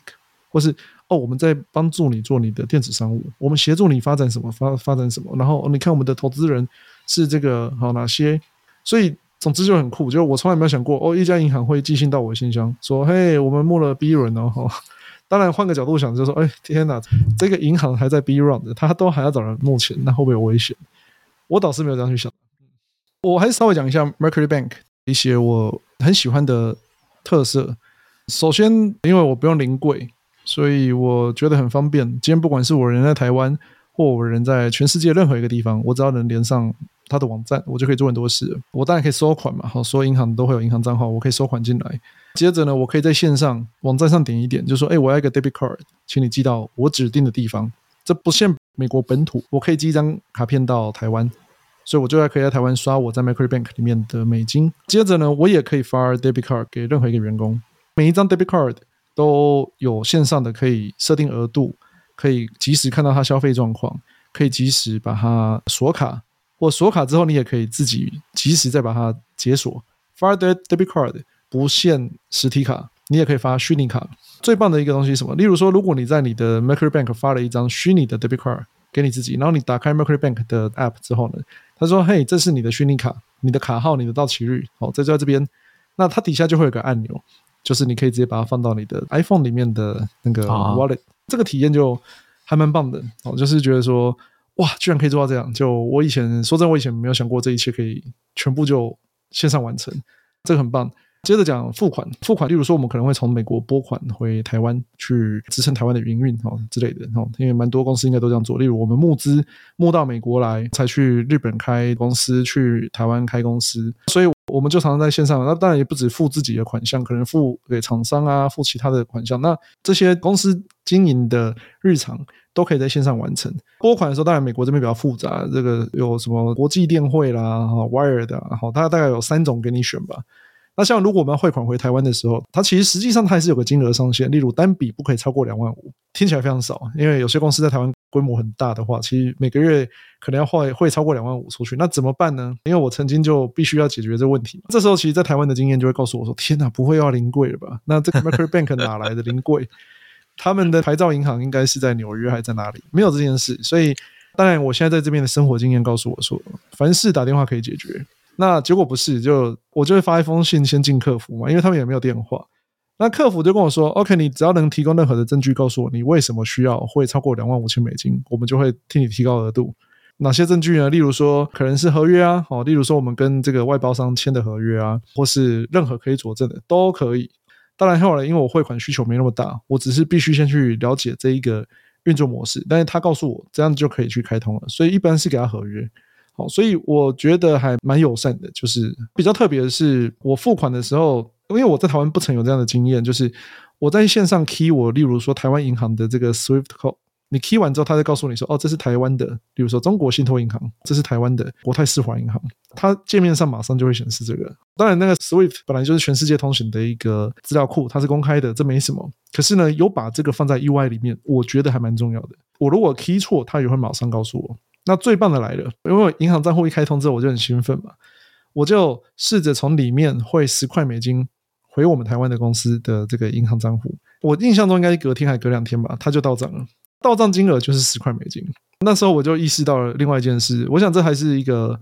或是哦，我们在帮助你做你的电子商务，我们协助你发展什么发发展什么。然后你看我们的投资人是这个好哪些，所以。总之就很酷，就是我从来没有想过哦，一家银行会寄信到我的信箱，说嘿，我们募了 B 轮哦。当然换个角度想，就说哎，天哪，这个银行还在 B round，他都还要找人募钱，那会不会有危险？我倒是没有这样去想。我还是稍微讲一下 Mercury Bank 一些我很喜欢的特色。首先，因为我不用临柜，所以我觉得很方便。今天不管是我人在台湾，或我人在全世界任何一个地方，我只要能连上。他的网站，我就可以做很多事。我当然可以收款嘛，好，所有银行都会有银行账号，我可以收款进来。接着呢，我可以在线上网站上点一点，就说：“哎，我要一个 debit card，请你寄到我指定的地方。”这不限美国本土，我可以寄一张卡片到台湾，所以我就在可以在台湾刷我在 Mercury Bank 里面的美金。接着呢，我也可以发 debit card 给任何一个员工，每一张 debit card 都有线上的可以设定额度，可以及时看到他消费状况，可以及时把它锁卡。或锁卡之后，你也可以自己及时再把它解锁。发 debit card 不限实体卡，你也可以发虚拟卡。最棒的一个东西是什么？例如说，如果你在你的 Mercury Bank 发了一张虚拟的 debit card 给你自己，然后你打开 Mercury Bank 的 app 之后呢，他说：“嘿，这是你的虚拟卡，你的卡号，你的到期日，好，在就在这边。”那它底下就会有个按钮，就是你可以直接把它放到你的 iPhone 里面的那个 wallet。这个体验就还蛮棒的，哦，就是觉得说。哇，居然可以做到这样！就我以前说真，我以前没有想过这一切可以全部就线上完成，这个很棒。接着讲付款，付款，例如说我们可能会从美国拨款回台湾去支撑台湾的营运哦之类的哦，因为蛮多公司应该都这样做。例如我们募资募到美国来，才去日本开公司，去台湾开公司，所以我们就常常在线上。那当然也不止付自己的款项，可能付给厂商啊，付其他的款项。那这些公司经营的日常。都可以在线上完成拨款的时候，当然美国这边比较复杂，这个有什么国际电汇啦、哈 wire 的，好，它大概有三种给你选吧。那像如果我们要汇款回台湾的时候，它其实实际上它还是有个金额上限，例如单笔不可以超过两万五，听起来非常少，因为有些公司在台湾规模很大的话，其实每个月可能要汇会超过两万五出去，那怎么办呢？因为我曾经就必须要解决这个问题，这时候其实，在台湾的经验就会告诉我说：天哪，不会要临柜了吧？那这个 Mercury Bank 哪来的临柜？他们的牌照银行应该是在纽约还是在哪里？没有这件事，所以当然我现在在这边的生活经验告诉我说，凡事打电话可以解决。那结果不是，就我就会发一封信先进客服嘛，因为他们也没有电话。那客服就跟我说：“OK，你只要能提供任何的证据，告诉我你为什么需要会超过两万五千美金，我们就会替你提高额度。哪些证据呢？例如说可能是合约啊，哦，例如说我们跟这个外包商签的合约啊，或是任何可以佐证的都可以。”当然后来，因为我汇款需求没那么大，我只是必须先去了解这一个运作模式。但是他告诉我这样就可以去开通了，所以一般是给他合约。好，所以我觉得还蛮友善的。就是比较特别的是，我付款的时候，因为我在台湾不曾有这样的经验，就是我在线上 key 我，例如说台湾银行的这个 Swift code。你 key 完之后，他再告诉你说：“哦，这是台湾的，比如说中国信托银行，这是台湾的国泰世华银行。”它界面上马上就会显示这个。当然，那个 Swift 本来就是全世界通行的一个资料库，它是公开的，这没什么。可是呢，有把这个放在 UI 里面，我觉得还蛮重要的。我如果 key 错，它也会马上告诉我。那最棒的来了，因为银行账户一开通之后，我就很兴奋嘛，我就试着从里面汇十块美金回我们台湾的公司的这个银行账户。我印象中应该是隔天还隔两天吧，它就到账了。到账金额就是十块美金。那时候我就意识到了另外一件事，我想这还是一个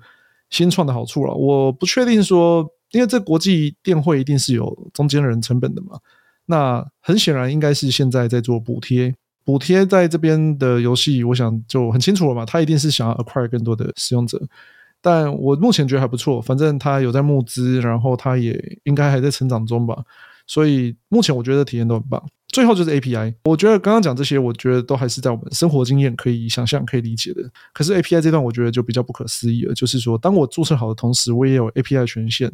新创的好处了。我不确定说，因为这国际电汇一定是有中间人成本的嘛。那很显然应该是现在在做补贴，补贴在这边的游戏，我想就很清楚了嘛。他一定是想要 acquire 更多的使用者，但我目前觉得还不错，反正他有在募资，然后他也应该还在成长中吧。所以目前我觉得体验都很棒。最后就是 API，我觉得刚刚讲这些，我觉得都还是在我们生活经验可以想象、可以理解的。可是 API 这段，我觉得就比较不可思议了。就是说，当我注册好的同时，我也有 API 权限，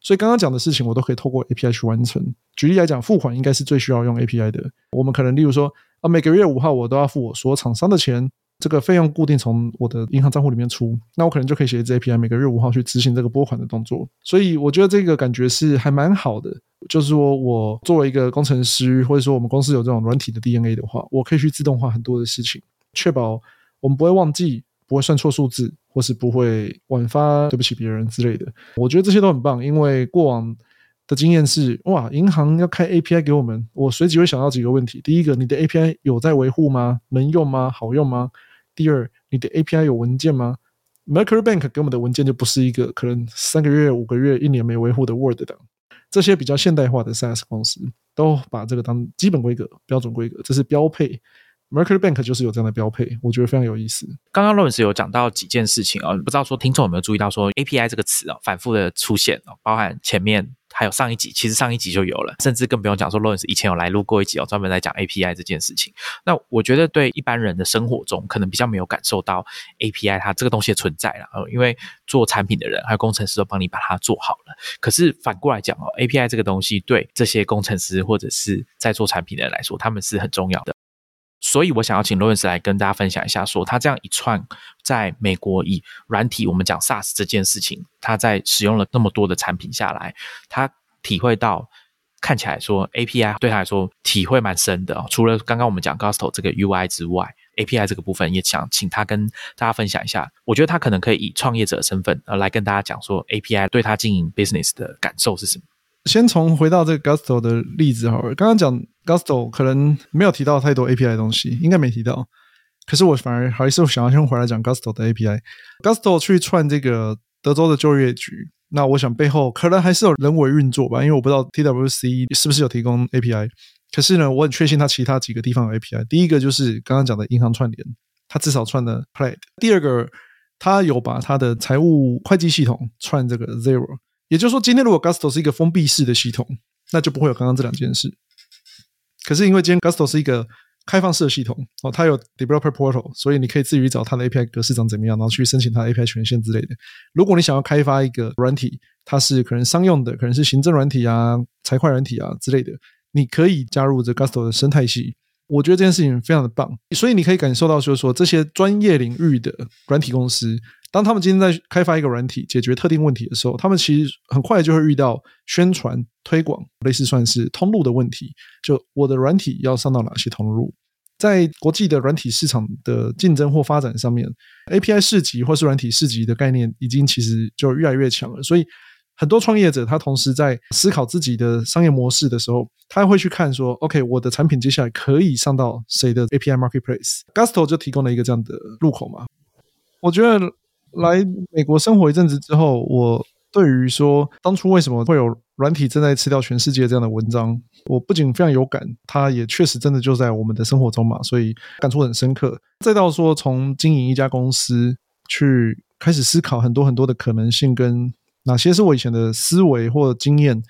所以刚刚讲的事情，我都可以透过 API 去完成。举例来讲，付款应该是最需要用 API 的。我们可能例如说，啊，每个月五号我都要付我所有厂商的钱，这个费用固定从我的银行账户里面出，那我可能就可以写一支 API，每个月五号去执行这个拨款的动作。所以我觉得这个感觉是还蛮好的。就是说我作为一个工程师，或者说我们公司有这种软体的 DNA 的话，我可以去自动化很多的事情，确保我们不会忘记，不会算错数字，或是不会晚发对不起别人之类的。我觉得这些都很棒，因为过往的经验是，哇，银行要开 API 给我们，我随即会想到几个问题：第一个，你的 API 有在维护吗？能用吗？好用吗？第二，你的 API 有文件吗？Mercury Bank 给我们的文件就不是一个可能三个月、五个月、一年没维护的 Word 档。这些比较现代化的 SaaS 公司都把这个当基本规格、标准规格，这是标配。Mercury Bank 就是有这样的标配，我觉得非常有意思。刚刚 Lawrence 有讲到几件事情哦，不知道说听众有没有注意到说 API 这个词哦，反复的出现哦，包含前面。还有上一集，其实上一集就有了，甚至更不用讲说，Lawrence 以前有来录过一集哦，专门在讲 API 这件事情。那我觉得对一般人的生活中，可能比较没有感受到 API 它这个东西的存在了，呃，因为做产品的人还有工程师都帮你把它做好了。可是反过来讲哦，API 这个东西对这些工程师或者是在做产品的人来说，他们是很重要的。所以我想要请罗恩斯来跟大家分享一下，说他这样一串在美国以软体，我们讲 SaaS 这件事情，他在使用了那么多的产品下来，他体会到看起来说 API 对他来说体会蛮深的。除了刚刚我们讲 Gusto 这个 UI 之外，API 这个部分也想请他跟大家分享一下。我觉得他可能可以以创业者的身份呃来跟大家讲说 API 对他经营 business 的感受是什么。先从回到这个 Gusto 的例子好了，刚刚讲。Gusto 可能没有提到太多 API 的东西，应该没提到。可是我反而还是想要先回来讲 Gusto 的 API。Gusto 去串这个德州的就业局，那我想背后可能还是有人为运作吧，因为我不知道 TWC 是不是有提供 API。可是呢，我很确信它其他几个地方有 API。第一个就是刚刚讲的银行串联，它至少串了 Plaid。第二个，它有把它的财务会计系统串这个 Zero。也就是说，今天如果 Gusto 是一个封闭式的系统，那就不会有刚刚这两件事。可是因为今天 Gusto 是一个开放式的系统哦，它有 Developer Portal，所以你可以自己找它的 API 格式长怎么样，然后去申请它的 API 权限之类的。如果你想要开发一个软体，它是可能商用的，可能是行政软体啊、财会软体啊之类的，你可以加入这 Gusto 的生态系。我觉得这件事情非常的棒，所以你可以感受到，就是说这些专业领域的软体公司。当他们今天在开发一个软体解决特定问题的时候，他们其实很快就会遇到宣传推广类似算是通路的问题。就我的软体要上到哪些通路？在国际的软体市场的竞争或发展上面，API 市集或是软体市集的概念已经其实就越来越强了。所以很多创业者他同时在思考自己的商业模式的时候，他会去看说：OK，我的产品接下来可以上到谁的 API Marketplace？Gusto 就提供了一个这样的入口嘛？我觉得。来美国生活一阵子之后，我对于说当初为什么会有软体正在吃掉全世界这样的文章，我不仅非常有感，它也确实真的就在我们的生活中嘛，所以感触很深刻。再到说从经营一家公司去开始思考很多很多的可能性，跟哪些是我以前的思维或经验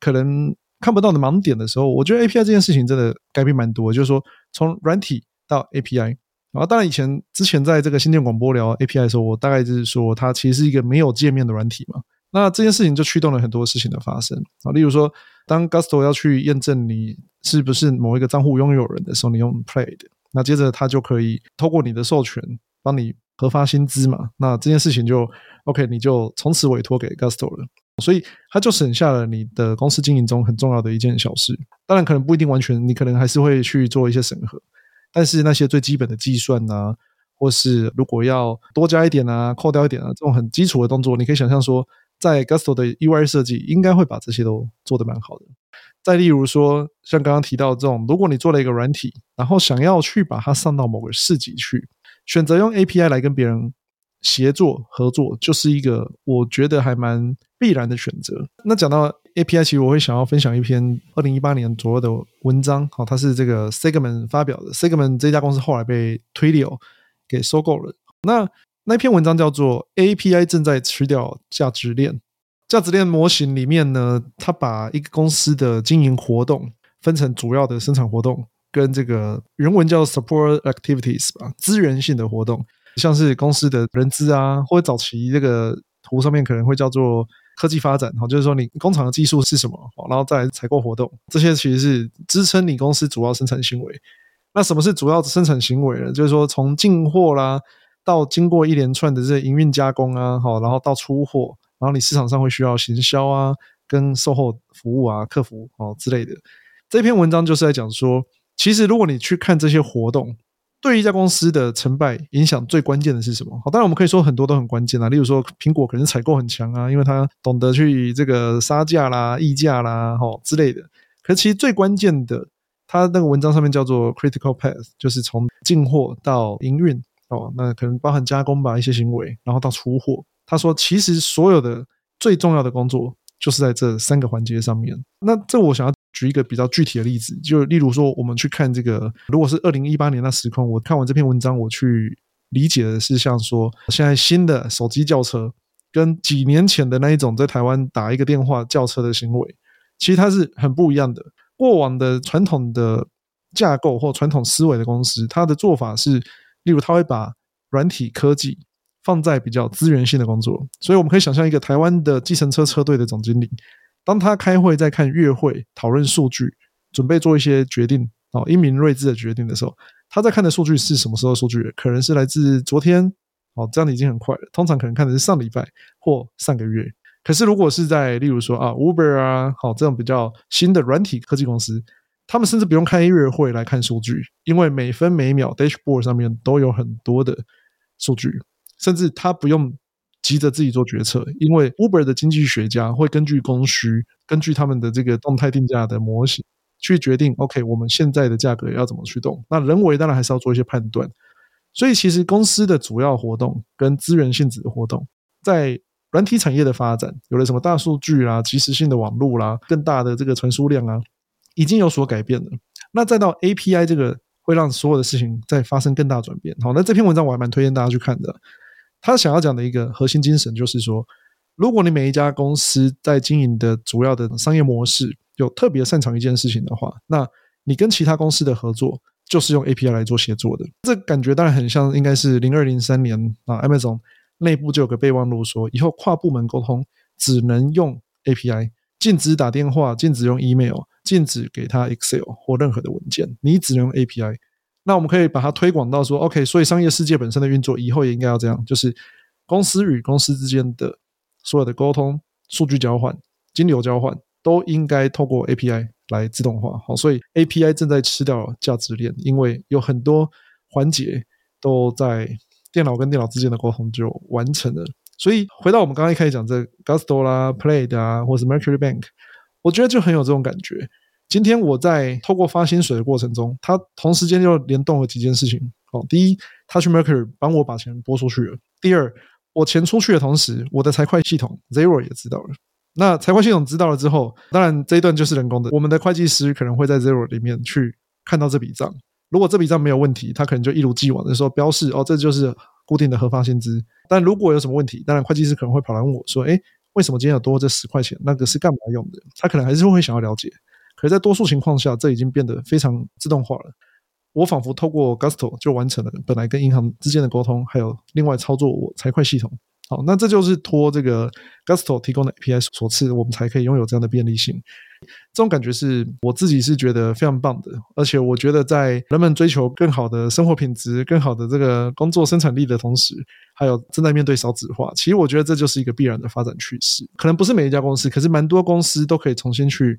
可能看不到的盲点的时候，我觉得 API 这件事情真的改变蛮多，就是说从软体到 API。然后，当然，以前之前在这个新建广播聊 API 的时候，我大概就是说，它其实是一个没有界面的软体嘛。那这件事情就驱动了很多事情的发生啊。例如说，当 Gusto 要去验证你是不是某一个账户拥有人的时候，你用 Plaid，那接着它就可以透过你的授权帮你核发薪资嘛。那这件事情就 OK，你就从此委托给 Gusto 了。所以它就省下了你的公司经营中很重要的一件小事。当然，可能不一定完全，你可能还是会去做一些审核。但是那些最基本的计算呐，或是如果要多加一点啊、扣掉一点啊，这种很基础的动作，你可以想象说，在 Gusto 的 UI 设计应该会把这些都做得蛮好的。再例如说，像刚刚提到这种，如果你做了一个软体，然后想要去把它上到某个市集去，选择用 API 来跟别人协作合作就是一个我觉得还蛮必然的选择。那讲到 API，其实我会想要分享一篇二零一八年左右的文章，好，它是这个 Segment 发表的。Segment 这家公司后来被 Twilio 给收购了。那那篇文章叫做 API 正在吃掉价值链。价值链模型里面呢，它把一个公司的经营活动分成主要的生产活动跟这个人文叫 support activities 吧，资源性的活动，像是公司的人资啊，或者早期这个图上面可能会叫做科技发展，哈，就是说你工厂的技术是什么，然后再来采购活动，这些其实是支撑你公司主要生产行为。那什么是主要生产行为呢？就是说从进货啦。到经过一连串的这些营运加工啊，好，然后到出货，然后你市场上会需要行销啊，跟售后服务啊、客服哦之类的。这篇文章就是在讲说，其实如果你去看这些活动，对一家公司的成败影响最关键的是什么？好，当然我们可以说很多都很关键啊，例如说苹果可能采购很强啊，因为它懂得去这个杀价啦、议价啦，哈之类的。可其实最关键的，它那个文章上面叫做 critical path，就是从进货到营运。哦，那可能包含加工吧，一些行为，然后到出货。他说，其实所有的最重要的工作就是在这三个环节上面。那这我想要举一个比较具体的例子，就例如说，我们去看这个，如果是二零一八年那时空，我看完这篇文章，我去理解的是像说，现在新的手机叫车跟几年前的那一种在台湾打一个电话叫车的行为，其实它是很不一样的。过往的传统的架构或传统思维的公司，它的做法是。例如，它会把软体科技放在比较资源性的工作，所以我们可以想象一个台湾的计程车车队的总经理，当他开会在看月会讨论数据，准备做一些决定哦，英明睿智的决定的时候，他在看的数据是什么时候数据？可能是来自昨天哦，这样已经很快了。通常可能看的是上礼拜或上个月。可是如果是在例如说啊，Uber 啊，好这种比较新的软体科技公司。他们甚至不用开月会来看数据，因为每分每秒 dashboard 上面都有很多的数据，甚至他不用急着自己做决策，因为 Uber 的经济学家会根据供需，根据他们的这个动态定价的模型去决定，OK，我们现在的价格要怎么去动。那人为当然还是要做一些判断，所以其实公司的主要活动跟资源性质的活动，在软体产业的发展，有了什么大数据啦、即时性的网络啦、更大的这个传输量啊。已经有所改变了，那再到 API 这个会让所有的事情再发生更大转变。好，那这篇文章我还蛮推荐大家去看的。他想要讲的一个核心精神就是说，如果你每一家公司在经营的主要的商业模式有特别擅长一件事情的话，那你跟其他公司的合作就是用 API 来做协作的。这感觉当然很像，应该是零二零三年啊，Amazon 内部就有个备忘录说，以后跨部门沟通只能用 API，禁止打电话，禁止用 email。禁止给他 Excel 或任何的文件，你只能用 API。那我们可以把它推广到说，OK，所以商业世界本身的运作以后也应该要这样，就是公司与公司之间的所有的沟通、数据交换、金流交换都应该透过 API 来自动化。好，所以 API 正在吃掉价值链，因为有很多环节都在电脑跟电脑之间的沟通就完成了。所以回到我们刚刚一开始讲这 Gusto 啦、Play 啊，或是 Mercury Bank。我觉得就很有这种感觉。今天我在透过发薪水的过程中，他同时间就联动了几件事情。哦，第一，他去 Mercury 帮我把钱拨出去了；第二，我钱出去的同时，我的财会系统 Zero 也知道了。那财会系统知道了之后，当然这一段就是人工的，我们的会计师可能会在 Zero 里面去看到这笔账。如果这笔账没有问题，他可能就一如既往的说标示哦，这就是固定的合法薪资。但如果有什么问题，当然会计师可能会跑来问我说：“哎。”为什么今天有多这十块钱？那个是干嘛用的？他可能还是会想要了解。可，在多数情况下，这已经变得非常自动化了。我仿佛透过 Gusto 就完成了本来跟银行之间的沟通，还有另外操作我财会系统。好，那这就是托这个 Gusto 提供的 API 所赐，我们才可以拥有这样的便利性。这种感觉是我自己是觉得非常棒的，而且我觉得在人们追求更好的生活品质、更好的这个工作生产力的同时，还有正在面对少子化，其实我觉得这就是一个必然的发展趋势。可能不是每一家公司，可是蛮多公司都可以重新去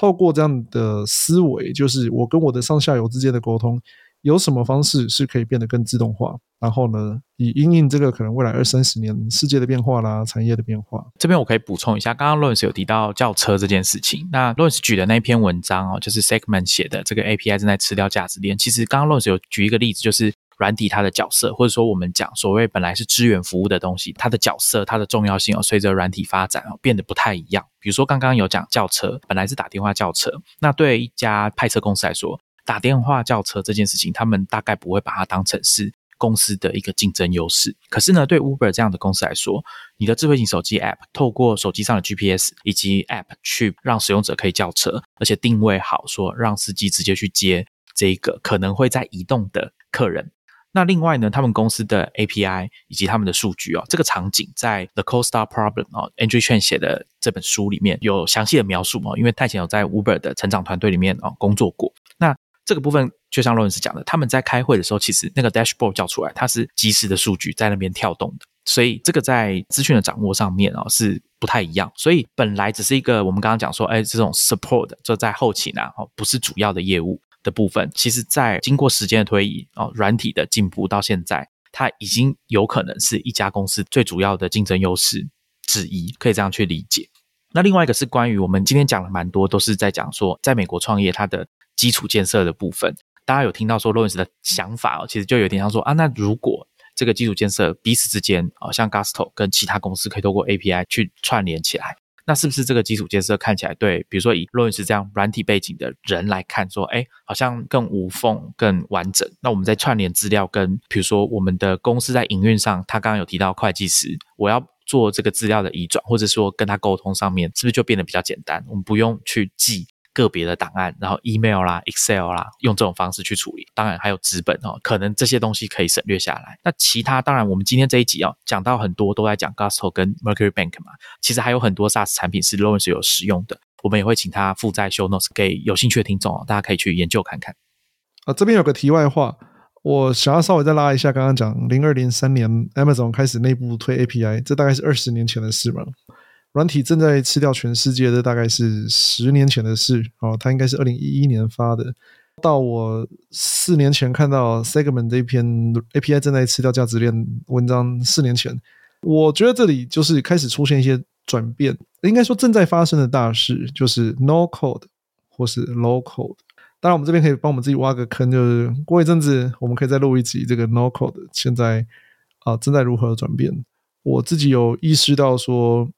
透过这样的思维，就是我跟我的上下游之间的沟通。有什么方式是可以变得更自动化？然后呢，以应应这个可能未来二三十年世界的变化啦，产业的变化。这边我可以补充一下，刚刚 Lawrence 有提到轿车这件事情。那 Lawrence 举的那篇文章哦，就是 Segment 写的这个 API 正在吃掉价值链。其实刚刚 Lawrence 有举一个例子，就是软体它的角色，或者说我们讲所谓本来是支援服务的东西，它的角色、它的重要性哦，随着软体发展哦，变得不太一样。比如说刚刚有讲叫车，本来是打电话叫车，那对一家派车公司来说，打电话叫车这件事情，他们大概不会把它当成是公司的一个竞争优势。可是呢，对 Uber 这样的公司来说，你的智慧型手机 App 透过手机上的 GPS 以及 App 去让使用者可以叫车，而且定位好，说让司机直接去接这个可能会在移动的客人。那另外呢，他们公司的 API 以及他们的数据哦，这个场景在 The Co-Star Problem 哦，Andrew Chen 写的这本书里面有详细的描述哦。因为泰前有在 Uber 的成长团队里面哦工作过。那这个部分就像罗恩斯讲的，他们在开会的时候，其实那个 Dashboard 叫出来，它是即时的数据在那边跳动的，所以这个在资讯的掌握上面哦是不太一样。所以本来只是一个我们刚刚讲说，哎，这种 Support 就在后期呢哦，不是主要的业务。的部分，其实，在经过时间的推移，哦，软体的进步到现在，它已经有可能是一家公司最主要的竞争优势之一，可以这样去理解。那另外一个是关于我们今天讲了蛮多，都是在讲说，在美国创业它的基础建设的部分。大家有听到说罗恩斯的想法哦，其实就有点像说啊，那如果这个基础建设彼此之间啊，像 Gusto 跟其他公司可以透过 API 去串联起来。那是不是这个基础建设看起来对，比如说以罗恩斯这样软体背景的人来看，说，哎，好像更无缝、更完整。那我们在串联资料，跟比如说我们的公司在营运上，他刚刚有提到会计师，我要做这个资料的移转，或者说跟他沟通上面，是不是就变得比较简单？我们不用去记。个别的档案，然后 email 啦、Excel 啦，用这种方式去处理。当然还有纸本哦，可能这些东西可以省略下来。那其他当然，我们今天这一集哦，讲到很多都在讲 Gusto 跟 Mercury Bank 嘛。其实还有很多 SaaS 产品是 Lawrence 有使用的，我们也会请他附在 Show Notes 给有兴趣的听众哦，大家可以去研究看看。啊，这边有个题外话，我想要稍微再拉一下，刚刚讲零二零三年 Amazon 开始内部推 API，这大概是二十年前的事嘛。软体正在吃掉全世界的，大概是十年前的事哦。它应该是二零一一年发的。到我四年前看到 Segment 这篇 API 正在吃掉价值链文章，四年前，我觉得这里就是开始出现一些转变，应该说正在发生的大事，就是 No Code 或是 Low Code。当然，我们这边可以帮我们自己挖个坑，就是过一阵子我们可以再录一集这个 No Code 现在啊正在如何转变。我自己有意识到说。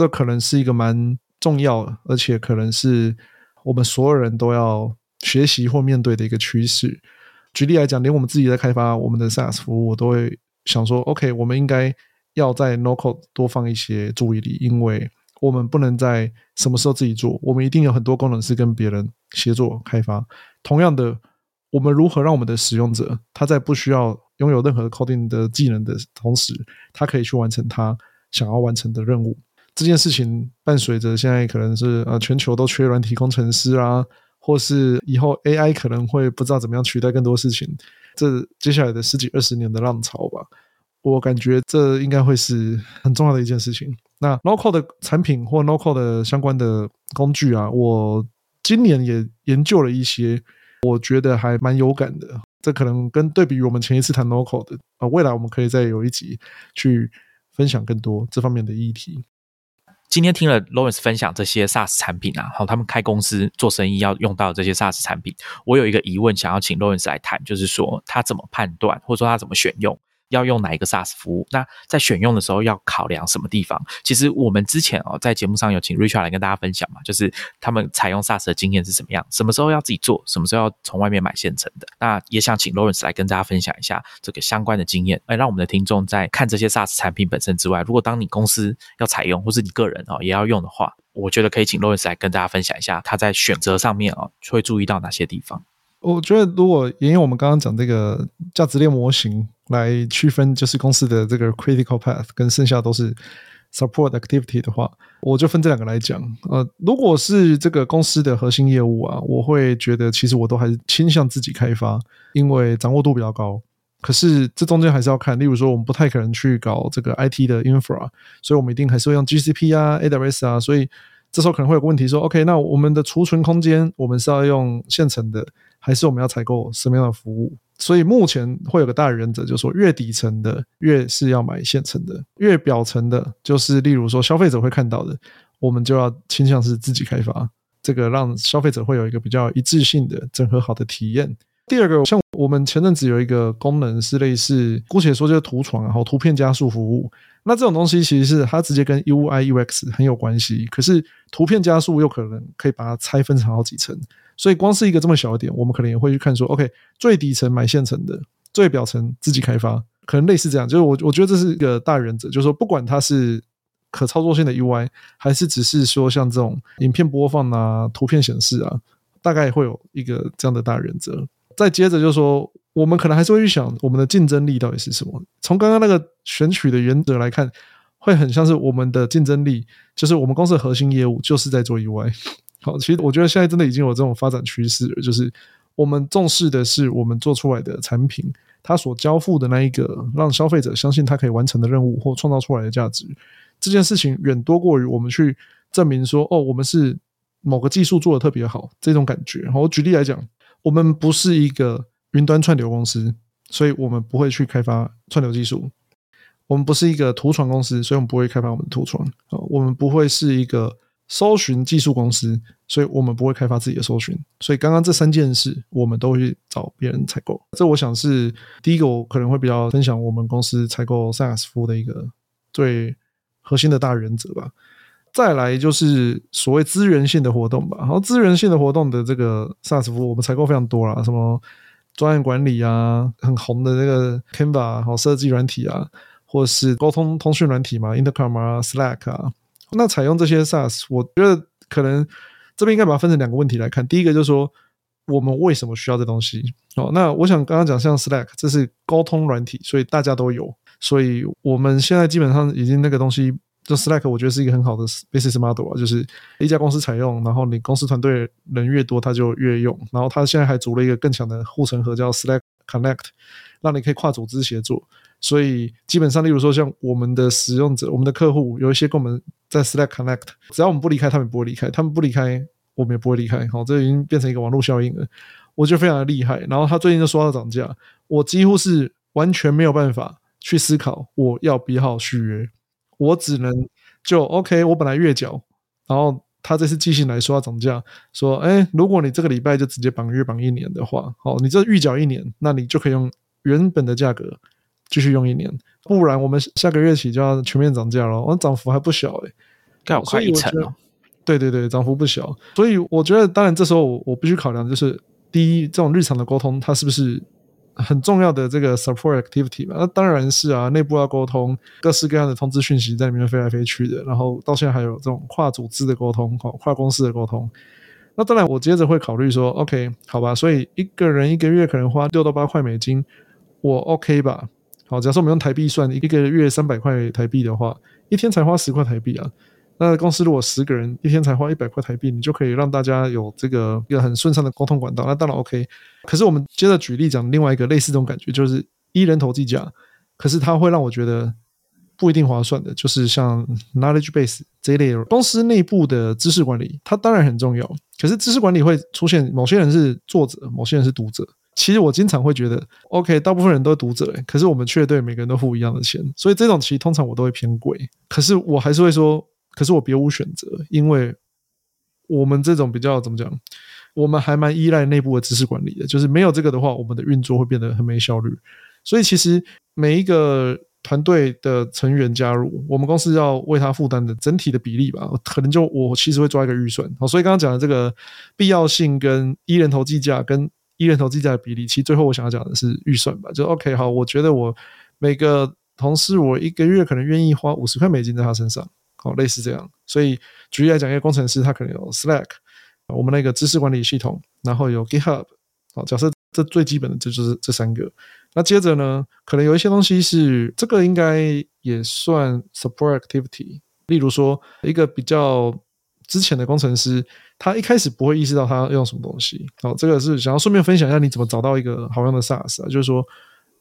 这可能是一个蛮重要，而且可能是我们所有人都要学习或面对的一个趋势。举例来讲，连我们自己在开发我们的 SaaS 服务，我都会想说：OK，我们应该要在 No Code 多放一些注意力，因为我们不能在什么时候自己做，我们一定有很多功能是跟别人协作开发。同样的，我们如何让我们的使用者他在不需要拥有任何 coding 的技能的同时，他可以去完成他想要完成的任务？这件事情伴随着现在可能是呃全球都缺软体工程师啊，或是以后 AI 可能会不知道怎么样取代更多事情，这接下来的十几二十年的浪潮吧，我感觉这应该会是很重要的一件事情。那 local 的产品或 local 的相关的工具啊，我今年也研究了一些，我觉得还蛮有感的。这可能跟对比我们前一次谈 local 的啊，未来我们可以再有一集去分享更多这方面的议题。今天听了 Lawrence 分享这些 SaaS 产品啊，好，他们开公司做生意要用到这些 SaaS 产品，我有一个疑问想要请 Lawrence 来谈，就是说他怎么判断，或者说他怎么选用。要用哪一个 SaaS 服务？那在选用的时候要考量什么地方？其实我们之前哦在节目上有请 Richard 来跟大家分享嘛，就是他们采用 SaaS 的经验是什么样，什么时候要自己做，什么时候要从外面买现成的。那也想请 Lawrence 来跟大家分享一下这个相关的经验，哎，让我们的听众在看这些 SaaS 产品本身之外，如果当你公司要采用，或是你个人哦也要用的话，我觉得可以请 Lawrence 来跟大家分享一下他在选择上面哦会注意到哪些地方。我觉得如果沿用我们刚刚讲这个价值链模型。来区分就是公司的这个 critical path 跟剩下都是 support activity 的话，我就分这两个来讲。呃，如果是这个公司的核心业务啊，我会觉得其实我都还是倾向自己开发，因为掌握度比较高。可是这中间还是要看，例如说我们不太可能去搞这个 IT 的 infra，所以我们一定还是会用 GCP 啊、AWS 啊。所以这时候可能会有个问题说，OK，那我们的储存空间我们是要用现成的，还是我们要采购什么样的服务？所以目前会有个大原则，就是说越底层的越是要买现成的，越表层的，就是例如说消费者会看到的，我们就要倾向是自己开发，这个让消费者会有一个比较一致性的整合好的体验。第二个，像我们前阵子有一个功能是类似，姑且说就是图床然后图片加速服务。那这种东西其实是它直接跟 UI UX 很有关系，可是图片加速又可能可以把它拆分成好几层，所以光是一个这么小的点，我们可能也会去看说，OK，最底层买现成的，最表层自己开发，可能类似这样。就是我我觉得这是一个大原则，就是说不管它是可操作性的 UI，还是只是说像这种影片播放啊、图片显示啊，大概会有一个这样的大原则。再接着就说，我们可能还是会去想我们的竞争力到底是什么。从刚刚那个选取的原则来看，会很像是我们的竞争力，就是我们公司的核心业务就是在做 UI。好，其实我觉得现在真的已经有这种发展趋势了，就是我们重视的是我们做出来的产品，它所交付的那一个让消费者相信它可以完成的任务或创造出来的价值，这件事情远多过于我们去证明说，哦，我们是某个技术做的特别好这种感觉。我举例来讲。我们不是一个云端串流公司，所以我们不会去开发串流技术。我们不是一个图传公司，所以我们不会开发我们的图传。啊，我们不会是一个搜寻技术公司，所以我们不会开发自己的搜寻。所以刚刚这三件事，我们都会去找别人采购。这我想是第一个，我可能会比较分享我们公司采购 SaaS 服务的一个最核心的大原则吧。再来就是所谓资源性的活动吧，然后资源性的活动的这个 SaaS 服务，我们采购非常多啦，什么专案管理啊，很红的那个 Canva 好设计软体啊，或是沟通通讯软体嘛，Intercom 啊，Slack 啊，那采用这些 SaaS，我觉得可能这边应该把它分成两个问题来看，第一个就是说我们为什么需要这东西哦？那我想刚刚讲像 Slack，这是沟通软体，所以大家都有，所以我们现在基本上已经那个东西。就 Slack，我觉得是一个很好的 business model 啊，就是一家公司采用，然后你公司团队人越多，他就越用。然后他现在还组了一个更强的护城河，叫 Slack Connect，让你可以跨组织协作。所以基本上，例如说像我们的使用者、我们的客户，有一些跟我们在 Slack Connect，只要我们不离开，他们不会离开；他们不离开，我们也不会离开。好，这已经变成一个网络效应了，我觉得非常的厉害。然后他最近就说到涨价，我几乎是完全没有办法去思考我要不要续约。我只能就 OK，我本来月缴，然后他这次寄信来说要涨价，说哎，如果你这个礼拜就直接绑约绑一年的话，好，你这预缴一年，那你就可以用原本的价格继续用一年，不然我们下个月起就要全面涨价了，我涨幅还不小哎，该有快一成哦。对对对，涨幅不小，所以我觉得当然这时候我我必须考量就是第一，这种日常的沟通它是不是？很重要的这个 support activity 嘛，那当然是啊，内部要沟通各式各样的通知讯息在里面飞来飞去的，然后到现在还有这种跨组织的沟通，跨跨公司的沟通。那当然，我接着会考虑说，OK，好吧，所以一个人一个月可能花六到八块美金，我 OK 吧？好，假设我们用台币算，一个月三百块台币的话，一天才花十块台币啊。那公司如果十个人一天才花一百块台币，你就可以让大家有这个一个很顺畅的沟通管道。那当然 OK。可是我们接着举例讲另外一个类似这种感觉，就是一人头计价，可是它会让我觉得不一定划算的，就是像 knowledge base 这一类公司内部的知识管理，它当然很重要。可是知识管理会出现某些人是作者，某些人是读者。其实我经常会觉得，OK，大部分人都读者，可是我们却对每个人都付一样的钱，所以这种其实通常我都会偏贵。可是我还是会说。可是我别无选择，因为我们这种比较怎么讲，我们还蛮依赖内部的知识管理的。就是没有这个的话，我们的运作会变得很没效率。所以其实每一个团队的成员加入，我们公司要为他负担的整体的比例吧，可能就我其实会抓一个预算。好，所以刚刚讲的这个必要性跟一人头计价跟一人头计价的比例，其实最后我想要讲的是预算吧。就 OK，好，我觉得我每个同事我一个月可能愿意花五十块美金在他身上。好，类似这样，所以举例来讲，一个工程师他可能有 Slack，我们那个知识管理系统，然后有 GitHub，好，假设这最基本的这就是这三个。那接着呢，可能有一些东西是这个应该也算 support activity，例如说一个比较之前的工程师，他一开始不会意识到他要用什么东西。好，这个是想要顺便分享一下你怎么找到一个好用的 SaaS 啊，就是说。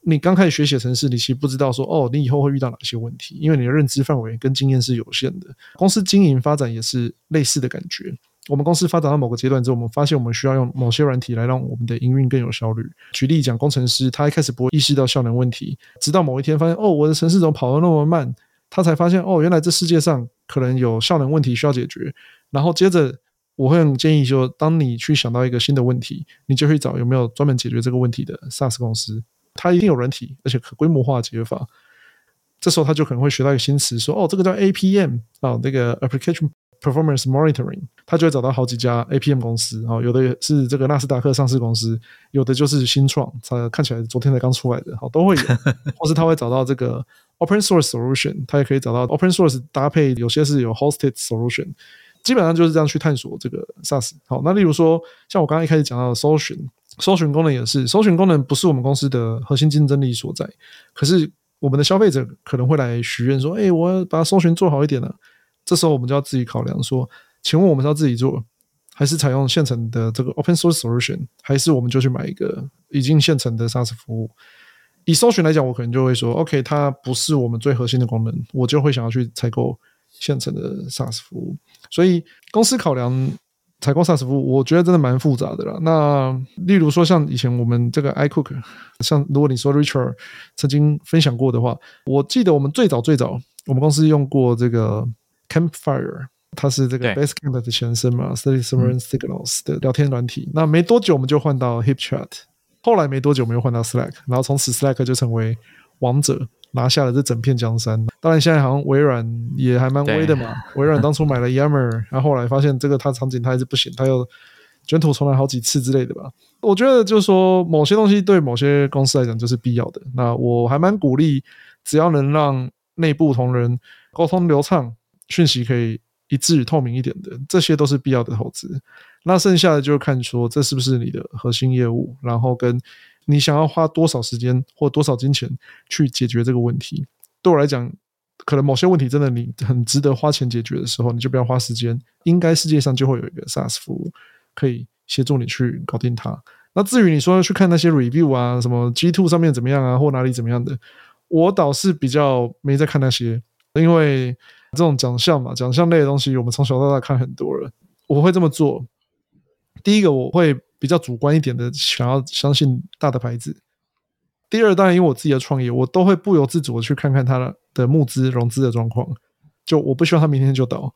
你刚开始学写程式，你其实不知道说哦，你以后会遇到哪些问题，因为你的认知范围跟经验是有限的。公司经营发展也是类似的感觉。我们公司发展到某个阶段之后，我们发现我们需要用某些软体来让我们的营运更有效率。举例讲，工程师他一开始不会意识到效能问题，直到某一天发现哦，我的程式怎么跑得那么慢，他才发现哦，原来这世界上可能有效能问题需要解决。然后接着我会很建议说，当你去想到一个新的问题，你就去找有没有专门解决这个问题的 SaaS 公司，它一定有软体，而且可规模化解决法。这时候他就可能会学到一个新词，说哦，这个叫 APM 啊，那个 Application Performance Monitoring，他就会找到好几家 APM 公司啊，有的是这个纳斯达克上市公司，有的就是新创，它看起来昨天才刚出来的，好都会有，或是他会找到这个 Open Source Solution，他也可以找到 Open Source 搭配，有些是有 Hosted Solution，基本上就是这样去探索这个 SaaS。好，那例如说像我刚刚一开始讲到的搜寻，搜寻功能也是，搜寻功能不是我们公司的核心竞争力所在，可是。我们的消费者可能会来许愿说：“哎，我要把搜寻做好一点了。”这时候我们就要自己考量说：“请问我们是要自己做，还是采用现成的这个 open source solution，还是我们就去买一个已经现成的 SaaS 服务？”以搜寻来讲，我可能就会说：“OK，它不是我们最核心的功能，我就会想要去采购现成的 SaaS 服务。”所以公司考量。采购 SaaS 服务，我觉得真的蛮复杂的啦。那例如说，像以前我们这个 iCook，像如果你说 Richard 曾经分享过的话，我记得我们最早最早，我们公司用过这个 Campfire，它是这个 Basecamp 的前身嘛，Study Server Signals 的聊天软体。那没多久我们就换到 HipChat，后来没多久我们又换到 Slack，然后从此 Slack 就成为王者。拿下了这整片江山。当然，现在好像微软也还蛮威的嘛。微软当初买了 Yammer，然后后来发现这个它场景它还是不行，它又卷土重来好几次之类的吧。我觉得就是说，某些东西对某些公司来讲就是必要的。那我还蛮鼓励，只要能让内部同仁沟通流畅，讯息可以一致透明一点的，这些都是必要的投资。那剩下的就看说这是不是你的核心业务，然后跟。你想要花多少时间或多少金钱去解决这个问题？对我来讲，可能某些问题真的你很值得花钱解决的时候，你就不要花时间。应该世界上就会有一个 SaaS 服务可以协助你去搞定它。那至于你说去看那些 review 啊，什么 G Two 上面怎么样啊，或哪里怎么样的，我倒是比较没在看那些，因为这种奖项嘛，奖项类的东西，我们从小到大看很多了。我会这么做。第一个，我会。比较主观一点的，想要相信大的牌子。第二，当然因为我自己的创业，我都会不由自主的去看看它的募资融资的状况。就我不希望他明天就倒。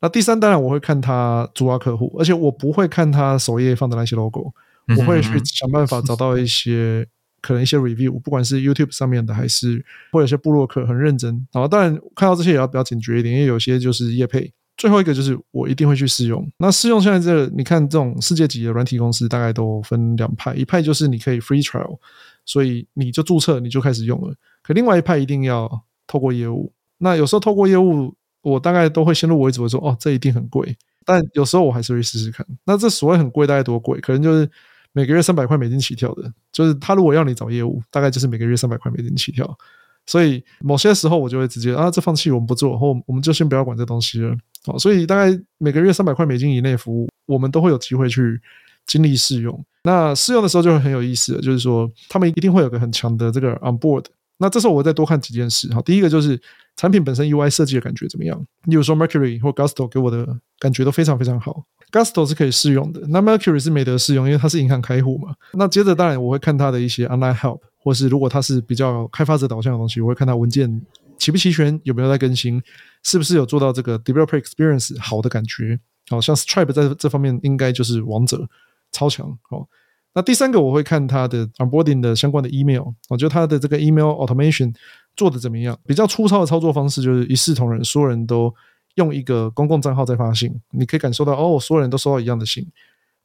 那第三，当然我会看他主要客户，而且我不会看他首页放的那些 logo，我会去想办法找到一些可能一些 review，不管是 YouTube 上面的，还是或有些部落客很认真。然后当然看到这些也要比较警觉一点，因为有些就是业配。最后一个就是我一定会去试用。那试用现在这，你看这种世界级的软体公司大概都分两派，一派就是你可以 free trial，所以你就注册你就开始用了。可另外一派一定要透过业务。那有时候透过业务，我大概都会先入为主的说，哦，这一定很贵。但有时候我还是会试试看。那这所谓很贵，大概多贵？可能就是每个月三百块美金起跳的。就是他如果要你找业务，大概就是每个月三百块美金起跳。所以某些时候我就会直接啊，这放弃我们不做，或我们就先不要管这东西了。好，所以大概每个月三百块美金以内服务，我们都会有机会去经历试用。那试用的时候就会很有意思，就是说他们一定会有个很强的这个 on board。那这时候我再多看几件事。哈，第一个就是产品本身 UI 设计的感觉怎么样？例如说 Mercury 或 Gusto 给我的感觉都非常非常好。Gusto 是可以试用的，那 Mercury 是没得试用，因为它是银行开户嘛。那接着当然我会看它的一些 online help。或是如果它是比较开发者导向的东西，我会看它文件齐不齐全，有没有在更新，是不是有做到这个 developer experience 好的感觉。好像 Stripe 在这方面应该就是王者，超强。好，那第三个我会看它的 onboarding 的相关的 email，我觉得它的这个 email automation 做的怎么样？比较粗糙的操作方式就是一视同仁，所有人都用一个公共账号在发信，你可以感受到哦，所有人都收到一样的信。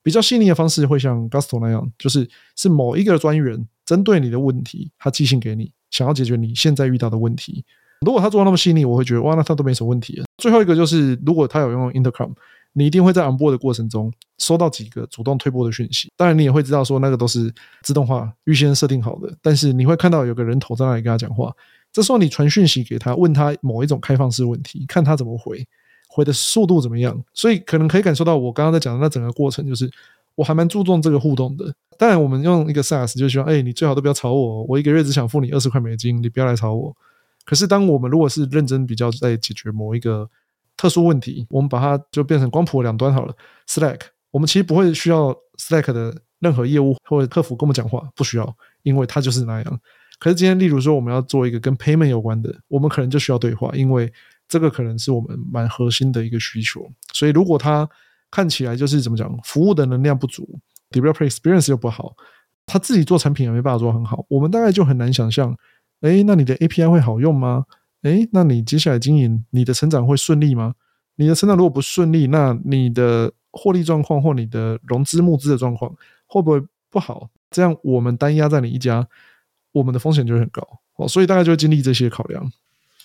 比较细腻的方式会像 Gusto 那样，就是是某一个专员。针对你的问题，他寄信给你，想要解决你现在遇到的问题。如果他做的那么细腻，我会觉得哇，那他都没什么问题。最后一个就是，如果他有用 Intercom，你一定会在 onboard 的过程中收到几个主动推播的讯息。当然，你也会知道说那个都是自动化预先设定好的。但是你会看到有个人头在那里跟他讲话。这时候你传讯息给他，问他某一种开放式问题，看他怎么回，回的速度怎么样。所以可能可以感受到我刚刚在讲的那整个过程，就是我还蛮注重这个互动的。当然，我们用一个 SaaS 就希望，哎，你最好都不要吵我，我一个月只想付你二十块美金，你不要来吵我。可是，当我们如果是认真比较在解决某一个特殊问题，我们把它就变成光谱两端好了。Slack，我们其实不会需要 Slack 的任何业务或者客服跟我们讲话，不需要，因为它就是那样。可是今天，例如说我们要做一个跟 Payment 有关的，我们可能就需要对话，因为这个可能是我们蛮核心的一个需求。所以，如果它看起来就是怎么讲，服务的能量不足，developer experience 又不好，他自己做产品也没办法做很好，我们大概就很难想象，哎，那你的 API 会好用吗？哎，那你接下来经营你的成长会顺利吗？你的成长如果不顺利，那你的获利状况或你的融资募资的状况会不会不好？这样我们单压在你一家，我们的风险就会很高哦，所以大概就会经历这些考量。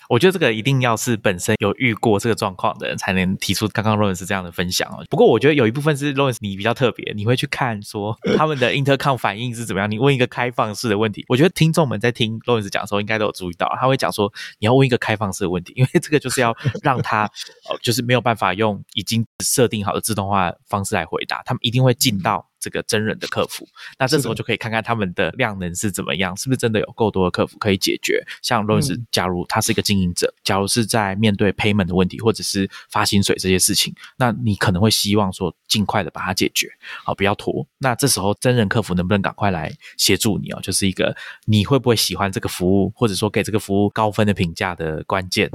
我觉得这个一定要是本身有遇过这个状况的人，才能提出刚刚 Lawrence 这样的分享哦。不过我觉得有一部分是 Lawrence 你比较特别，你会去看说 他们的 intercom 反应是怎么样。你问一个开放式的问题，我觉得听众们在听 Lawrence 讲的时候，应该都有注意到，他会讲说你要问一个开放式的问题，因为这个就是要让他呃，就是没有办法用已经设定好的自动化方式来回答，他们一定会进到。这个真人的客服，那这时候就可以看看他们的量能是怎么样，是不是真的有够多的客服可以解决？像若是假如他是一个经营者，假如是在面对 payment 的问题，或者是发薪水这些事情，那你可能会希望说尽快的把它解决，好不要拖。那这时候真人客服能不能赶快来协助你哦？就是一个你会不会喜欢这个服务，或者说给这个服务高分的评价的关键。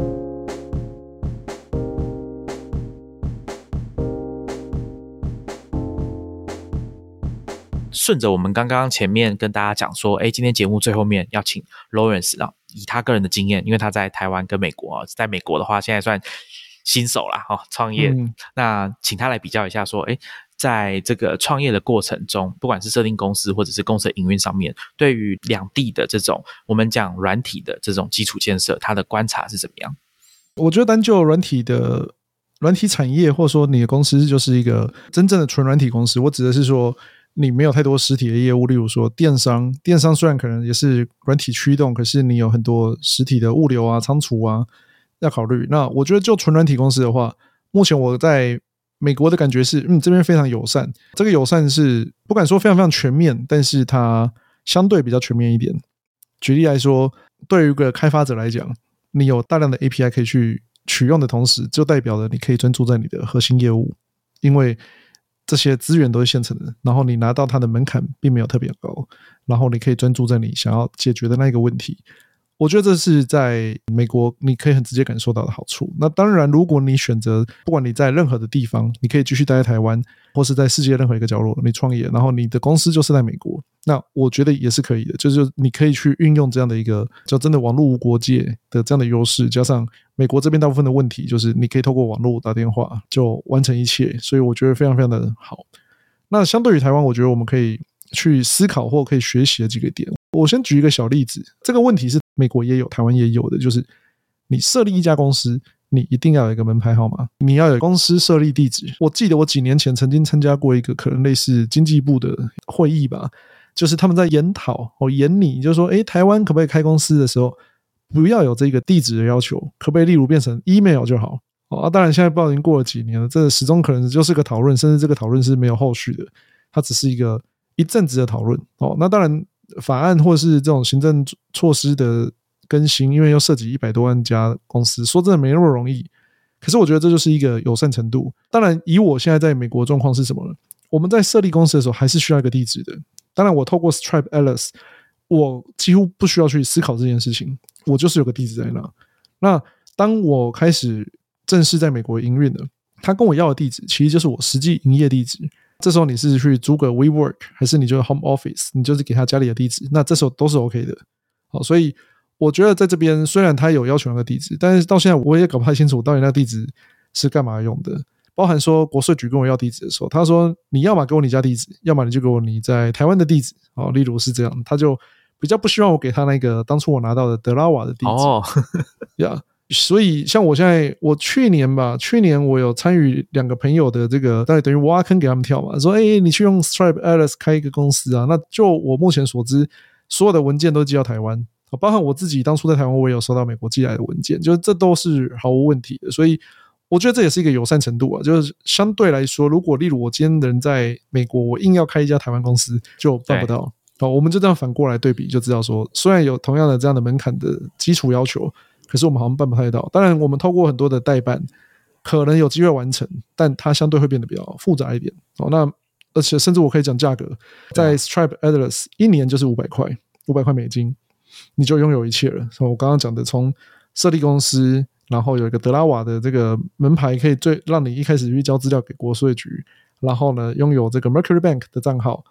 顺着我们刚刚前面跟大家讲说，哎，今天节目最后面要请 Lawrence 啊，以他个人的经验，因为他在台湾跟美国，在美国的话现在算新手啦，哈，创业，那请他来比较一下，说，哎，在这个创业的过程中，不管是设定公司或者是公司营运上面，对于两地的这种我们讲软体的这种基础建设，他的观察是怎么样？我觉得单就软体的软体产业，或者说你的公司就是一个真正的纯软体公司，我指的是说。你没有太多实体的业务，例如说电商，电商虽然可能也是软体驱动，可是你有很多实体的物流啊、仓储啊要考虑。那我觉得就纯软体公司的话，目前我在美国的感觉是，嗯，这边非常友善。这个友善是不敢说非常非常全面，但是它相对比较全面一点。举例来说，对于一个开发者来讲，你有大量的 API 可以去取用的同时，就代表了你可以专注在你的核心业务，因为。这些资源都是现成的，然后你拿到它的门槛并没有特别高，然后你可以专注在你想要解决的那个问题。我觉得这是在美国你可以很直接感受到的好处。那当然，如果你选择不管你在任何的地方，你可以继续待在台湾，或是在世界任何一个角落，你创业，然后你的公司就是在美国，那我觉得也是可以的。就是你可以去运用这样的一个叫真的网络无国界的这样的优势，加上美国这边大部分的问题就是你可以透过网络打电话就完成一切，所以我觉得非常非常的好。那相对于台湾，我觉得我们可以去思考或可以学习的几个点。我先举一个小例子，这个问题是美国也有，台湾也有的，就是你设立一家公司，你一定要有一个门牌号码，你要有公司设立地址。我记得我几年前曾经参加过一个可能类似经济部的会议吧，就是他们在研讨哦研拟，就是说，诶，台湾可不可以开公司的时候不要有这个地址的要求，可不可以例如变成 email 就好？啊，当然现在不知道已经过了几年了，这始终可能就是个讨论，甚至这个讨论是没有后续的，它只是一个一阵子的讨论。哦，那当然。法案或是这种行政措施的更新，因为要涉及一百多万家公司，说真的没那么容易。可是我觉得这就是一个友善程度。当然，以我现在在美国状况是什么呢？我们在设立公司的时候还是需要一个地址的。当然，我透过 Stripe Alice，我几乎不需要去思考这件事情，我就是有个地址在那。那当我开始正式在美国营运了，他跟我要的地址其实就是我实际营业地址。这时候你是去租个 WeWork，还是你就是 Home Office？你就是给他家里的地址，那这时候都是 OK 的。好，所以我觉得在这边虽然他有要求那个地址，但是到现在我也搞不太清楚到底那个地址是干嘛用的。包含说国税局跟我要地址的时候，他说你要么给我你家地址，要么你就给我你在台湾的地址。哦，例如是这样，他就比较不希望我给他那个当初我拿到的德拉瓦的地址。哦，呀。所以，像我现在，我去年吧，去年我有参与两个朋友的这个，大概等于挖坑给他们跳嘛。说，哎，你去用 Stripe Alice 开一个公司啊？那就我目前所知，所有的文件都寄到台湾，包含我自己当初在台湾，我也有收到美国寄来的文件，就是这都是毫无问题的。所以，我觉得这也是一个友善程度啊。就是相对来说，如果例如我今天人在美国，我硬要开一家台湾公司，就办不到。好，我们就这样反过来对比，就知道说，虽然有同样的这样的门槛的基础要求。可是我们好像办不太到。当然，我们透过很多的代办，可能有机会完成，但它相对会变得比较复杂一点。哦，那而且甚至我可以讲价格，在 Stripe Atlas 一年就是五百块，五百块美金，你就拥有一切了。我刚刚讲的，从设立公司、然后有一个德拉瓦的这个门牌，可以最让你一开始去交资料给国税局，然后呢，拥有这个 Mercury Bank 的账号，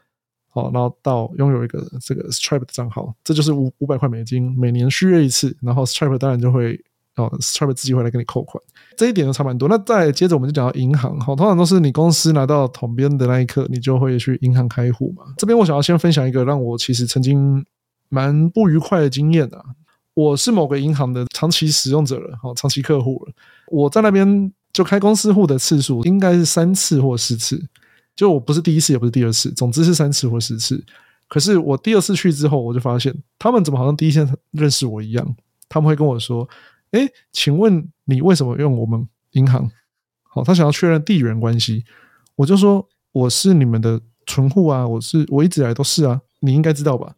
好，然后到拥有一个这个 Stripe 的账号，这就是五五百块美金，每年续约一次，然后 Stripe 当然就会哦，Stripe 自己会来给你扣款，这一点就差蛮多。那再接着我们就讲到银行，好，通常都是你公司拿到统编的那一刻，你就会去银行开户嘛。这边我想要先分享一个让我其实曾经蛮不愉快的经验啊。我是某个银行的长期使用者了，好，长期客户了。我在那边就开公司户的次数应该是三次或四次，就我不是第一次，也不是第二次，总之是三次或四次。可是我第二次去之后，我就发现他们怎么好像第一天认识我一样，他们会跟我说：“哎，请问你为什么用我们银行？”好，他想要确认地缘关系，我就说：“我是你们的存户啊，我是我一直以来都是啊，你应该知道吧。”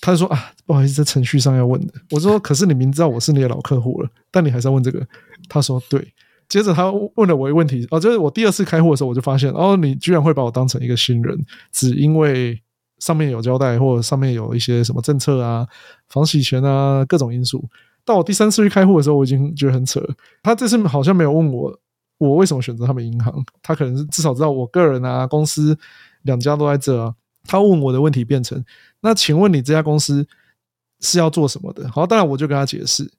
他就说啊，不好意思，在程序上要问的。我说，可是你明知道我是你的老客户了，但你还是要问这个。他说对。接着他问了我一个问题，哦，就是我第二次开户的时候，我就发现，哦，你居然会把我当成一个新人，只因为上面有交代，或者上面有一些什么政策啊、防洗钱啊各种因素。到我第三次去开户的时候，我已经觉得很扯。他这次好像没有问我，我为什么选择他们银行。他可能是至少知道我个人啊、公司两家都在这啊。他问我的问题变成。那请问你这家公司是要做什么的？好，当然我就跟他解释。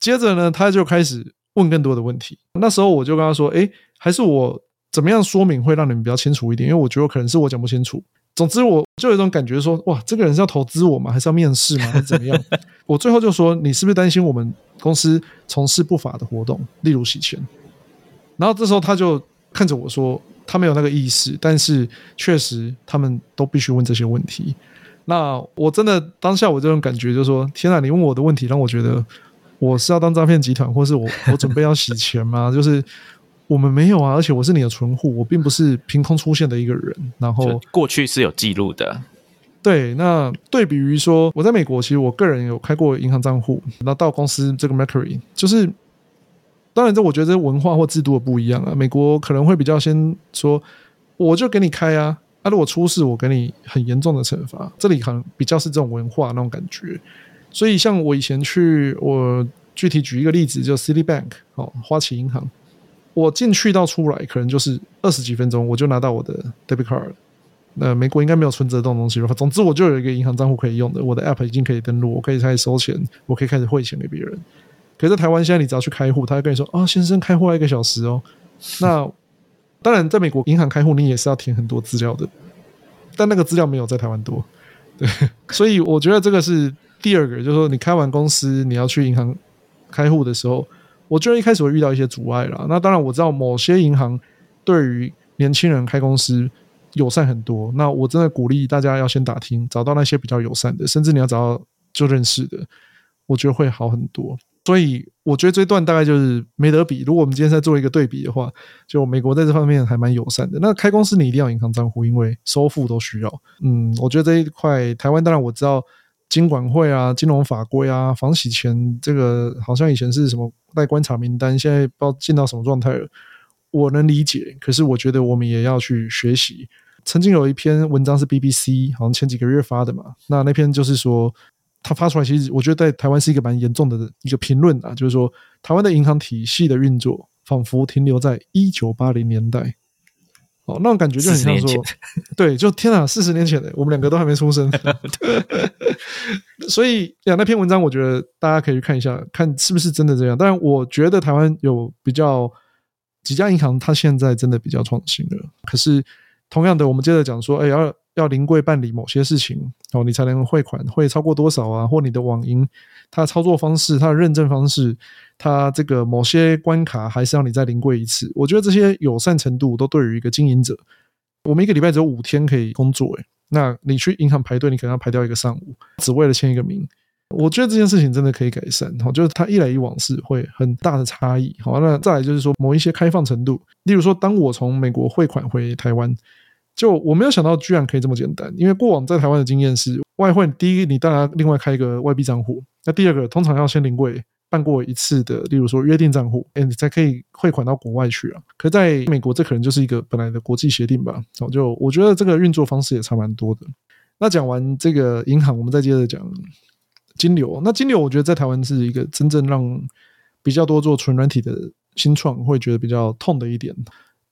接着呢，他就开始问更多的问题。那时候我就跟他说：“哎，还是我怎么样说明会让你们比较清楚一点？因为我觉得可能是我讲不清楚。总之，我就有一种感觉说：哇，这个人是要投资我吗？还是要面试吗？还是怎么样？我最后就说：你是不是担心我们公司从事不法的活动，例如洗钱？然后这时候他就看着我说：他没有那个意识，但是确实他们都必须问这些问题。”那我真的当下我这种感觉就是说，天啊！你问我的问题让我觉得我是要当诈骗集团，或是我 我准备要洗钱吗？就是我们没有啊，而且我是你的存户，我并不是凭空出现的一个人。然后过去是有记录的。对，那对比于说我在美国，其实我个人有开过银行账户，那到公司这个 Mercury，就是当然这我觉得这文化或制度的不一样啊。美国可能会比较先说，我就给你开啊。啊如果出事，我给你很严重的惩罚。这里可能比较是这种文化那种感觉。所以像我以前去，我具体举一个例子，就 City Bank 哦，花旗银行，我进去到出来可能就是二十几分钟，我就拿到我的 debit card。那美国应该没有存折这种东西吧？总之我就有一个银行账户可以用的，我的 app 已经可以登录，我可以开始收钱，我可以开始汇钱给别人。可是在台湾现在，你只要去开户，他会跟你说：“啊，先生，开户要一个小时哦。”那当然，在美国银行开户，你也是要填很多资料的，但那个资料没有在台湾多，对，所以我觉得这个是第二个，就是说你开完公司，你要去银行开户的时候，我觉得一开始会遇到一些阻碍啦。那当然，我知道某些银行对于年轻人开公司友善很多，那我真的鼓励大家要先打听，找到那些比较友善的，甚至你要找到就认识的，我觉得会好很多。所以我觉得这段大概就是没得比。如果我们今天在做一个对比的话，就美国在这方面还蛮友善的。那开公司你一定要银行账户，因为收付都需要。嗯，我觉得这一块台湾当然我知道金管会啊、金融法规啊、防洗钱这个好像以前是什么待观察名单，现在不知道进到什么状态了。我能理解，可是我觉得我们也要去学习。曾经有一篇文章是 BBC 好像前几个月发的嘛，那那篇就是说。他发出来，其实我觉得在台湾是一个蛮严重的一个评论啊，就是说台湾的银行体系的运作仿佛停留在一九八零年代，哦，那种感觉就很像说，对，就天啊，四十年前的我们两个都还没出生，所以呀，那篇文章我觉得大家可以去看一下，看是不是真的这样。当然，我觉得台湾有比较几家银行，它现在真的比较创新了。可是同样的，我们接着讲说，哎要。要临柜办理某些事情哦，你才能汇款，会超过多少啊？或你的网银，它的操作方式、它的认证方式，它这个某些关卡还是要你再临柜一次。我觉得这些友善程度都对于一个经营者，我们一个礼拜只有五天可以工作，诶，那你去银行排队，你可能要排掉一个上午，只为了签一个名。我觉得这件事情真的可以改善，好，就是它一来一往是会很大的差异。好，那再来就是说某一些开放程度，例如说，当我从美国汇款回台湾。就我没有想到，居然可以这么简单。因为过往在台湾的经验是，外汇第一，你当然另外开一个外币账户；那第二个，通常要先临柜办过一次的，例如说约定账户，哎，你才可以汇款到国外去啊。可在美国，这可能就是一个本来的国际协定吧。哦，就我觉得这个运作方式也差蛮多的。那讲完这个银行，我们再接着讲金流。那金流，我觉得在台湾是一个真正让比较多做纯软体的新创会觉得比较痛的一点。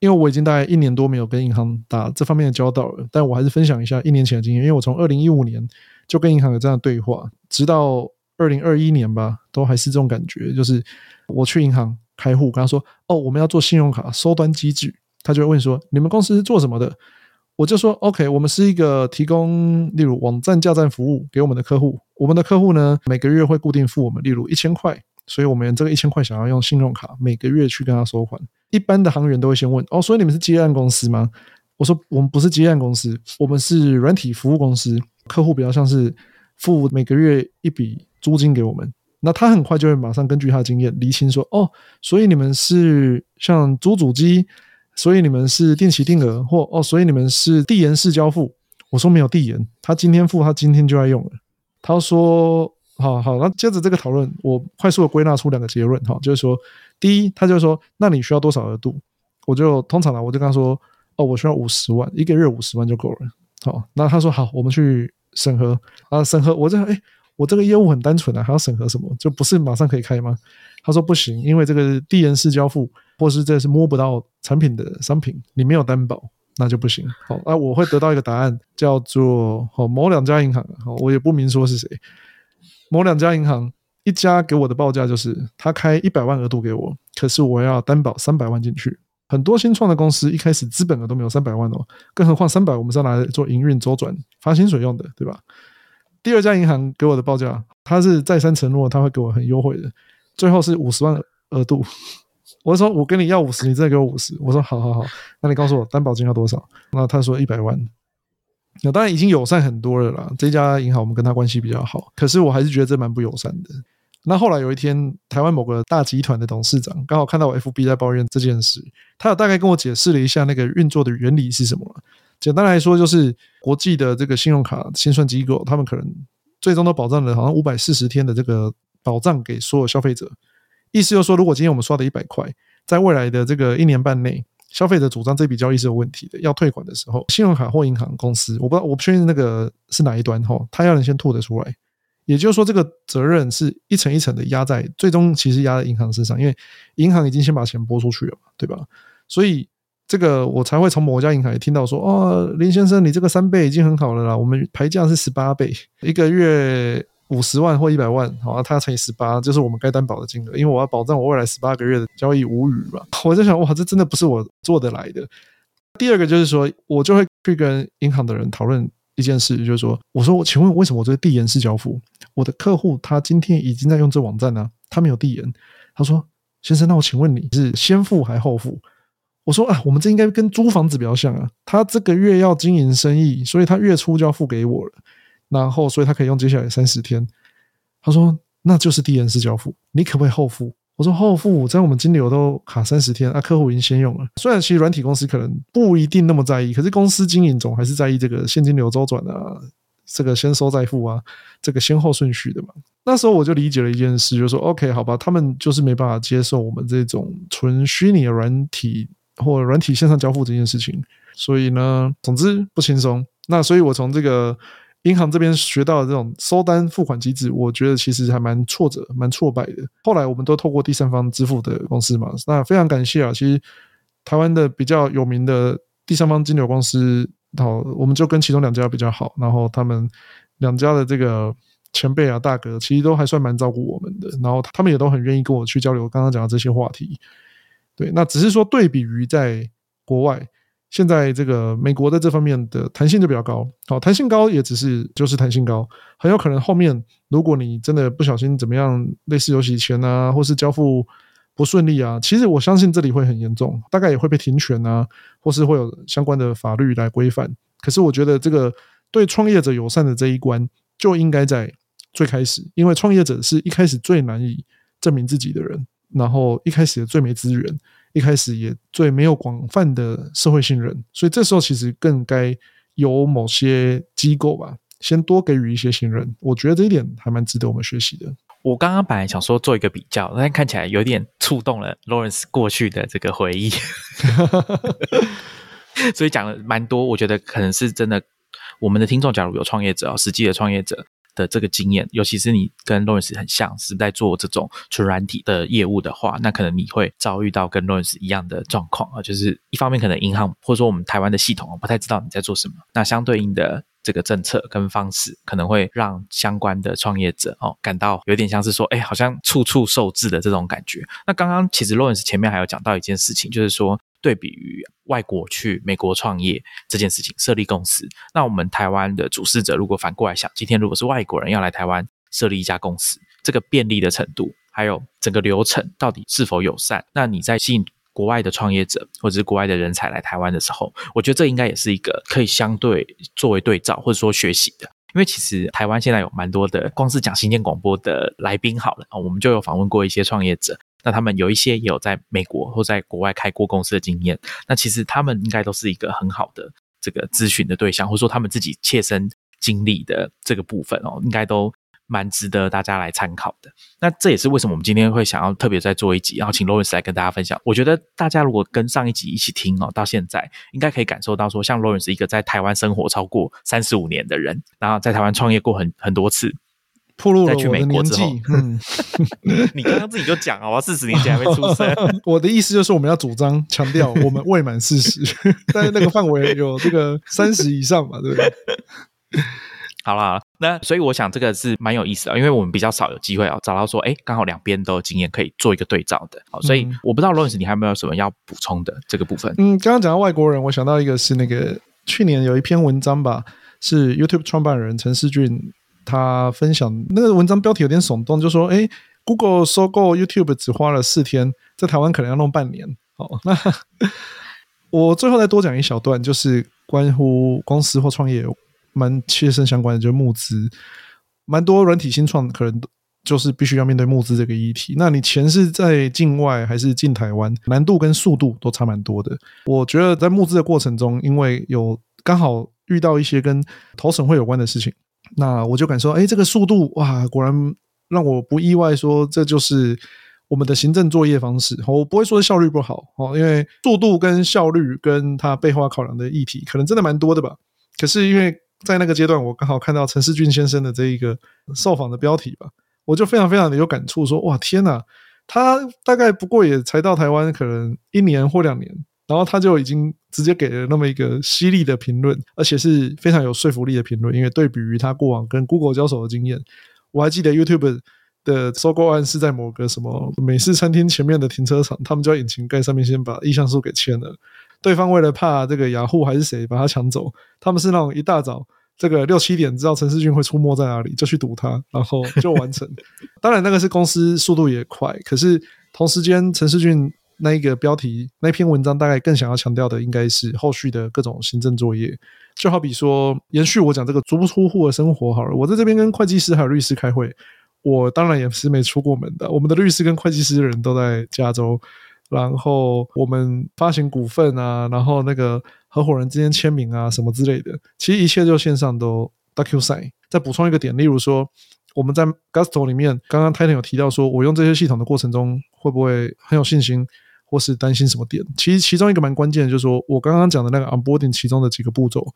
因为我已经大概一年多没有跟银行打这方面的交道了，但我还是分享一下一年前的经验。因为我从二零一五年就跟银行有这样的对话，直到二零二一年吧，都还是这种感觉。就是我去银行开户，跟他说：“哦，我们要做信用卡收端机制。”他就会问说：“你们公司是做什么的？”我就说：“OK，我们是一个提供例如网站架站服务给我们的客户。我们的客户呢，每个月会固定付我们，例如一千块。所以我们这个一千块想要用信用卡每个月去跟他收款。”一般的行员都会先问哦，所以你们是接案公司吗？我说我们不是接案公司，我们是软体服务公司。客户比较像是付每个月一笔租金给我们，那他很快就会马上根据他的经验厘清说哦，所以你们是像租主机，所以你们是定期定额或哦，所以你们是递延式交付。我说没有递延，他今天付，他今天就要用了。他说好好，那接着这个讨论，我快速的归纳出两个结论哈，就是说。第一，他就说：“那你需要多少额度？”我就通常呢，我就跟他说：“哦，我需要五十万，一个月五十万就够了。”好，那他说：“好，我们去审核啊，审核。”我这哎，我这个业务很单纯啊，还要审核什么？就不是马上可以开吗？他说：“不行，因为这个递延式交付，或是这是摸不到产品的商品，你没有担保，那就不行。”好，那我会得到一个答案，叫做“哦，某两家银行”，好，我也不明说是谁，某两家银行。一家给我的报价就是他开一百万额度给我，可是我要担保三百万进去。很多新创的公司一开始资本额都没有三百万哦，更何况三百我们是要拿来做营运周转、发薪水用的，对吧？第二家银行给我的报价，他是再三承诺他会给我很优惠的，最后是五十万额度。我说我跟你要五十，你再给我五十。我说好好好，那你告诉我担保金要多少？那他说一百万。那当然已经友善很多了啦。这家银行我们跟他关系比较好，可是我还是觉得这蛮不友善的。那后来有一天，台湾某个大集团的董事长刚好看到我 FB 在抱怨这件事，他有大概跟我解释了一下那个运作的原理是什么。简单来说，就是国际的这个信用卡清算机构，他们可能最终都保障了好像五百四十天的这个保障给所有消费者。意思就是说，如果今天我们刷的一百块，在未来的这个一年半内，消费者主张这笔交易是有问题的，要退款的时候，信用卡或银行公司，我不知道，我不确定那个是哪一端哈，他要能先吐得出来。也就是说，这个责任是一层一层的压在最终，其实压在银行身上，因为银行已经先把钱拨出去了嘛，对吧？所以这个我才会从某家银行也听到说，哦，林先生，你这个三倍已经很好了啦，我们牌价是十八倍，一个月五十万或一百万，好，他乘以十八，就是我们该担保的金额，因为我要保证我未来十八个月的交易无虞嘛。我在想，哇，这真的不是我做得来的。第二个就是说，我就会去跟银行的人讨论。一件事就是说，我说我请问为什么我这个递延式交付，我的客户他今天已经在用这网站呢，他没有递延。他说：“先生，那我请问你是先付还后付？”我说：“啊，我们这应该跟租房子比较像啊，他这个月要经营生意，所以他月初就要付给我了，然后所以他可以用接下来三十天。”他说：“那就是递延式交付，你可不可以后付？”我说后付，在我们金流都卡三十天啊，客户已经先用了。虽然其实软体公司可能不一定那么在意，可是公司经营总还是在意这个现金流周转啊，这个先收再付啊，这个先后顺序的嘛。那时候我就理解了一件事，就是说 OK，好吧，他们就是没办法接受我们这种纯虚拟的软体或软体线上交付这件事情，所以呢，总之不轻松。那所以我从这个。银行这边学到的这种收单付款机制，我觉得其实还蛮挫折、蛮挫败的。后来我们都透过第三方支付的公司嘛，那非常感谢啊。其实台湾的比较有名的第三方金流公司，好，我们就跟其中两家比较好，然后他们两家的这个前辈啊、大哥，其实都还算蛮照顾我们的，然后他们也都很愿意跟我去交流刚刚讲的这些话题。对，那只是说对比于在国外。现在这个美国的这方面的弹性就比较高，好，弹性高也只是就是弹性高，很有可能后面如果你真的不小心怎么样，类似有洗钱啊，或是交付不顺利啊，其实我相信这里会很严重，大概也会被停权啊，或是会有相关的法律来规范。可是我觉得这个对创业者友善的这一关就应该在最开始，因为创业者是一开始最难以证明自己的人，然后一开始也最没资源。一开始也最没有广泛的社会信任，所以这时候其实更该由某些机构吧，先多给予一些信任。我觉得这一点还蛮值得我们学习的。我刚刚本来想说做一个比较，但看起来有点触动了 Lawrence 过去的这个回忆，所以讲了蛮多。我觉得可能是真的，我们的听众假如有创业者啊，实际的创业者，的这个经验，尤其是你跟 Lawrence 很像，是在做这种纯软体的业务的话，那可能你会遭遇到跟 Lawrence 一样的状况啊，就是一方面可能银行或者说我们台湾的系统不太知道你在做什么，那相对应的。这个政策跟方式可能会让相关的创业者哦感到有点像是说，哎，好像处处受制的这种感觉。那刚刚其实 Lawrence 前面还有讲到一件事情，就是说对比于外国去美国创业这件事情，设立公司，那我们台湾的主事者如果反过来想，今天如果是外国人要来台湾设立一家公司，这个便利的程度，还有整个流程到底是否友善？那你在吸引？国外的创业者或者是国外的人才来台湾的时候，我觉得这应该也是一个可以相对作为对照或者说学习的。因为其实台湾现在有蛮多的，光是讲新建广播的来宾好了啊，我们就有访问过一些创业者，那他们有一些也有在美国或在国外开过公司的经验，那其实他们应该都是一个很好的这个咨询的对象，或者说他们自己切身经历的这个部分哦，应该都。蛮值得大家来参考的。那这也是为什么我们今天会想要特别再做一集，然后请 Lawrence 来跟大家分享。我觉得大家如果跟上一集一起听哦，到现在应该可以感受到说，像 Lawrence 一个在台湾生活超过三十五年的人，然后在台湾创业过很很多次，铺路了去美国之后，嗯，你刚刚自己就讲啊，我四十年前还没出生。我的意思就是我们要主张强调我们未满四十，但是那个范围有这个三十以上嘛，对不对？好了，那所以我想这个是蛮有意思的，因为我们比较少有机会啊找到说，哎，刚好两边都有经验可以做一个对照的。好，所以我不知道 Lawrence 你还有没有什么要补充的这个部分？嗯，刚刚讲到外国人，我想到一个是那个去年有一篇文章吧，是 YouTube 创办人陈世俊他分享那个文章标题有点耸动，就说，哎，Google 收购 YouTube 只花了四天，在台湾可能要弄半年。好，那 我最后再多讲一小段，就是关乎公司或创业。蛮切身相关的，就是募资，蛮多软体新创可能就是必须要面对募资这个议题。那你钱是在境外还是进台湾，难度跟速度都差蛮多的。我觉得在募资的过程中，因为有刚好遇到一些跟投审会有关的事情，那我就感受，哎，这个速度哇，果然让我不意外，说这就是我们的行政作业方式。我不会说效率不好哦，因为速度跟效率跟它背后要考量的议题，可能真的蛮多的吧。可是因为在那个阶段，我刚好看到陈世俊先生的这一个受访的标题吧，我就非常非常的有感触，说哇天哪，他大概不过也才到台湾可能一年或两年，然后他就已经直接给了那么一个犀利的评论，而且是非常有说服力的评论，因为对比于他过往跟 Google 交手的经验，我还记得 YouTube 的收购案是在某个什么美式餐厅前面的停车场，他们就在引擎盖上面先把意向书给签了。对方为了怕这个雅虎还是谁把他抢走，他们是那种一大早这个六七点知道陈世俊会出没在哪里，就去堵他，然后就完成。当然那个是公司速度也快，可是同时间陈世俊那一个标题那篇文章大概更想要强调的应该是后续的各种行政作业，就好比说延续我讲这个足不出户的生活好了，我在这边跟会计师还有律师开会，我当然也是没出过门的，我们的律师跟会计师的人都在加州。然后我们发行股份啊，然后那个合伙人之间签名啊，什么之类的，其实一切就线上都 DocuSign。再补充一个点，例如说我们在 Gusto 里面，刚刚 Titan 有提到说，我用这些系统的过程中会不会很有信心，或是担心什么点？其实其中一个蛮关键的，就是说我刚刚讲的那个 Onboarding 其中的几个步骤，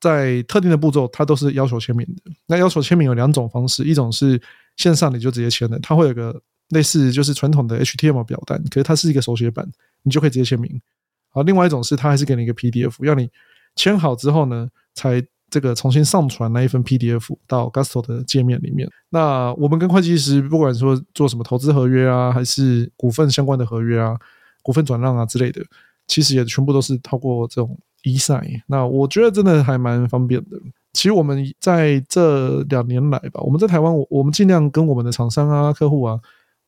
在特定的步骤，它都是要求签名的。那要求签名有两种方式，一种是线上你就直接签的，它会有个。类似就是传统的 HTML 表单，可是它是一个手写版，你就可以直接签名。好，另外一种是它还是给你一个 PDF，要你签好之后呢，才这个重新上传那一份 PDF 到 Gusto 的界面里面。那我们跟会计师不管说做什么投资合约啊，还是股份相关的合约啊、股份转让啊之类的，其实也全部都是透过这种 eSign。那我觉得真的还蛮方便的。其实我们在这两年来吧，我们在台湾，我我们尽量跟我们的厂商啊、客户啊。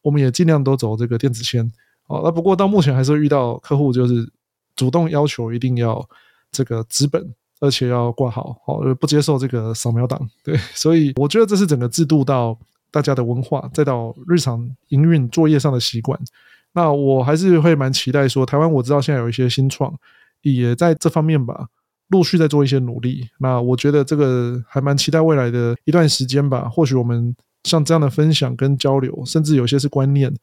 我们也尽量都走这个电子签，哦，那不过到目前还是遇到客户就是主动要求一定要这个纸本，而且要挂号，哦，不接受这个扫描档，对，所以我觉得这是整个制度到大家的文化，再到日常营运作业上的习惯。那我还是会蛮期待说，台湾我知道现在有一些新创也在这方面吧，陆续在做一些努力。那我觉得这个还蛮期待未来的一段时间吧，或许我们。像这样的分享跟交流，甚至有些是观念，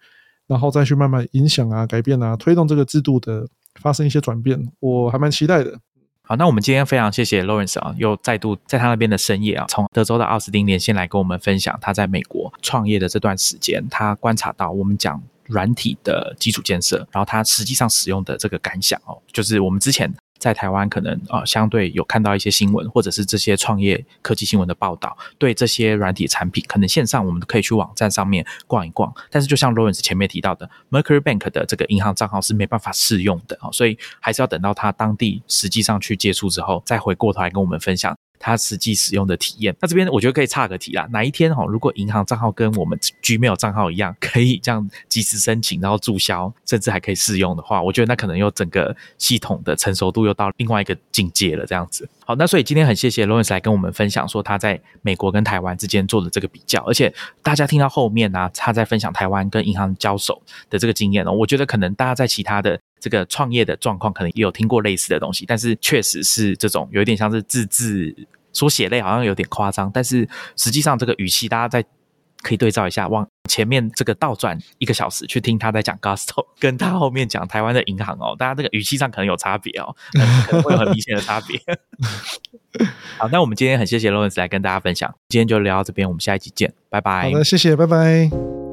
然后再去慢慢影响啊、改变啊、推动这个制度的发生一些转变，我还蛮期待的。好，那我们今天非常谢谢 Lawrence 啊，又再度在他那边的深夜啊，从德州的奥斯汀连线来跟我们分享他在美国创业的这段时间，他观察到我们讲软体的基础建设，然后他实际上使用的这个感想哦，就是我们之前。在台湾可能啊，相对有看到一些新闻，或者是这些创业科技新闻的报道，对这些软体产品，可能线上我们可以去网站上面逛一逛。但是就像 Lawrence 前面提到的，Mercury Bank 的这个银行账号是没办法试用的啊，所以还是要等到他当地实际上去接触之后，再回过头来跟我们分享。他实际使用的体验，那这边我觉得可以岔个题啦。哪一天哈，如果银行账号跟我们 Gmail 账号一样，可以这样及时申请，然后注销，甚至还可以试用的话，我觉得那可能又整个系统的成熟度又到另外一个境界了。这样子，好，那所以今天很谢谢 Lawrence 来跟我们分享，说他在美国跟台湾之间做的这个比较，而且大家听到后面呢，他在分享台湾跟银行交手的这个经验哦，我觉得可能大家在其他的。这个创业的状况可能也有听过类似的东西，但是确实是这种有一点像是字字说血泪，好像有点夸张。但是实际上这个语气，大家在可以对照一下，往前面这个倒转一个小时去听他在讲 Gusto，跟他后面讲台湾的银行哦，大家这个语气上可能有差别哦，可能会有很明显的差别。好，那我们今天很谢谢 Lawrence 来跟大家分享，今天就聊到这边，我们下一集见，拜拜。好的，谢谢，拜拜。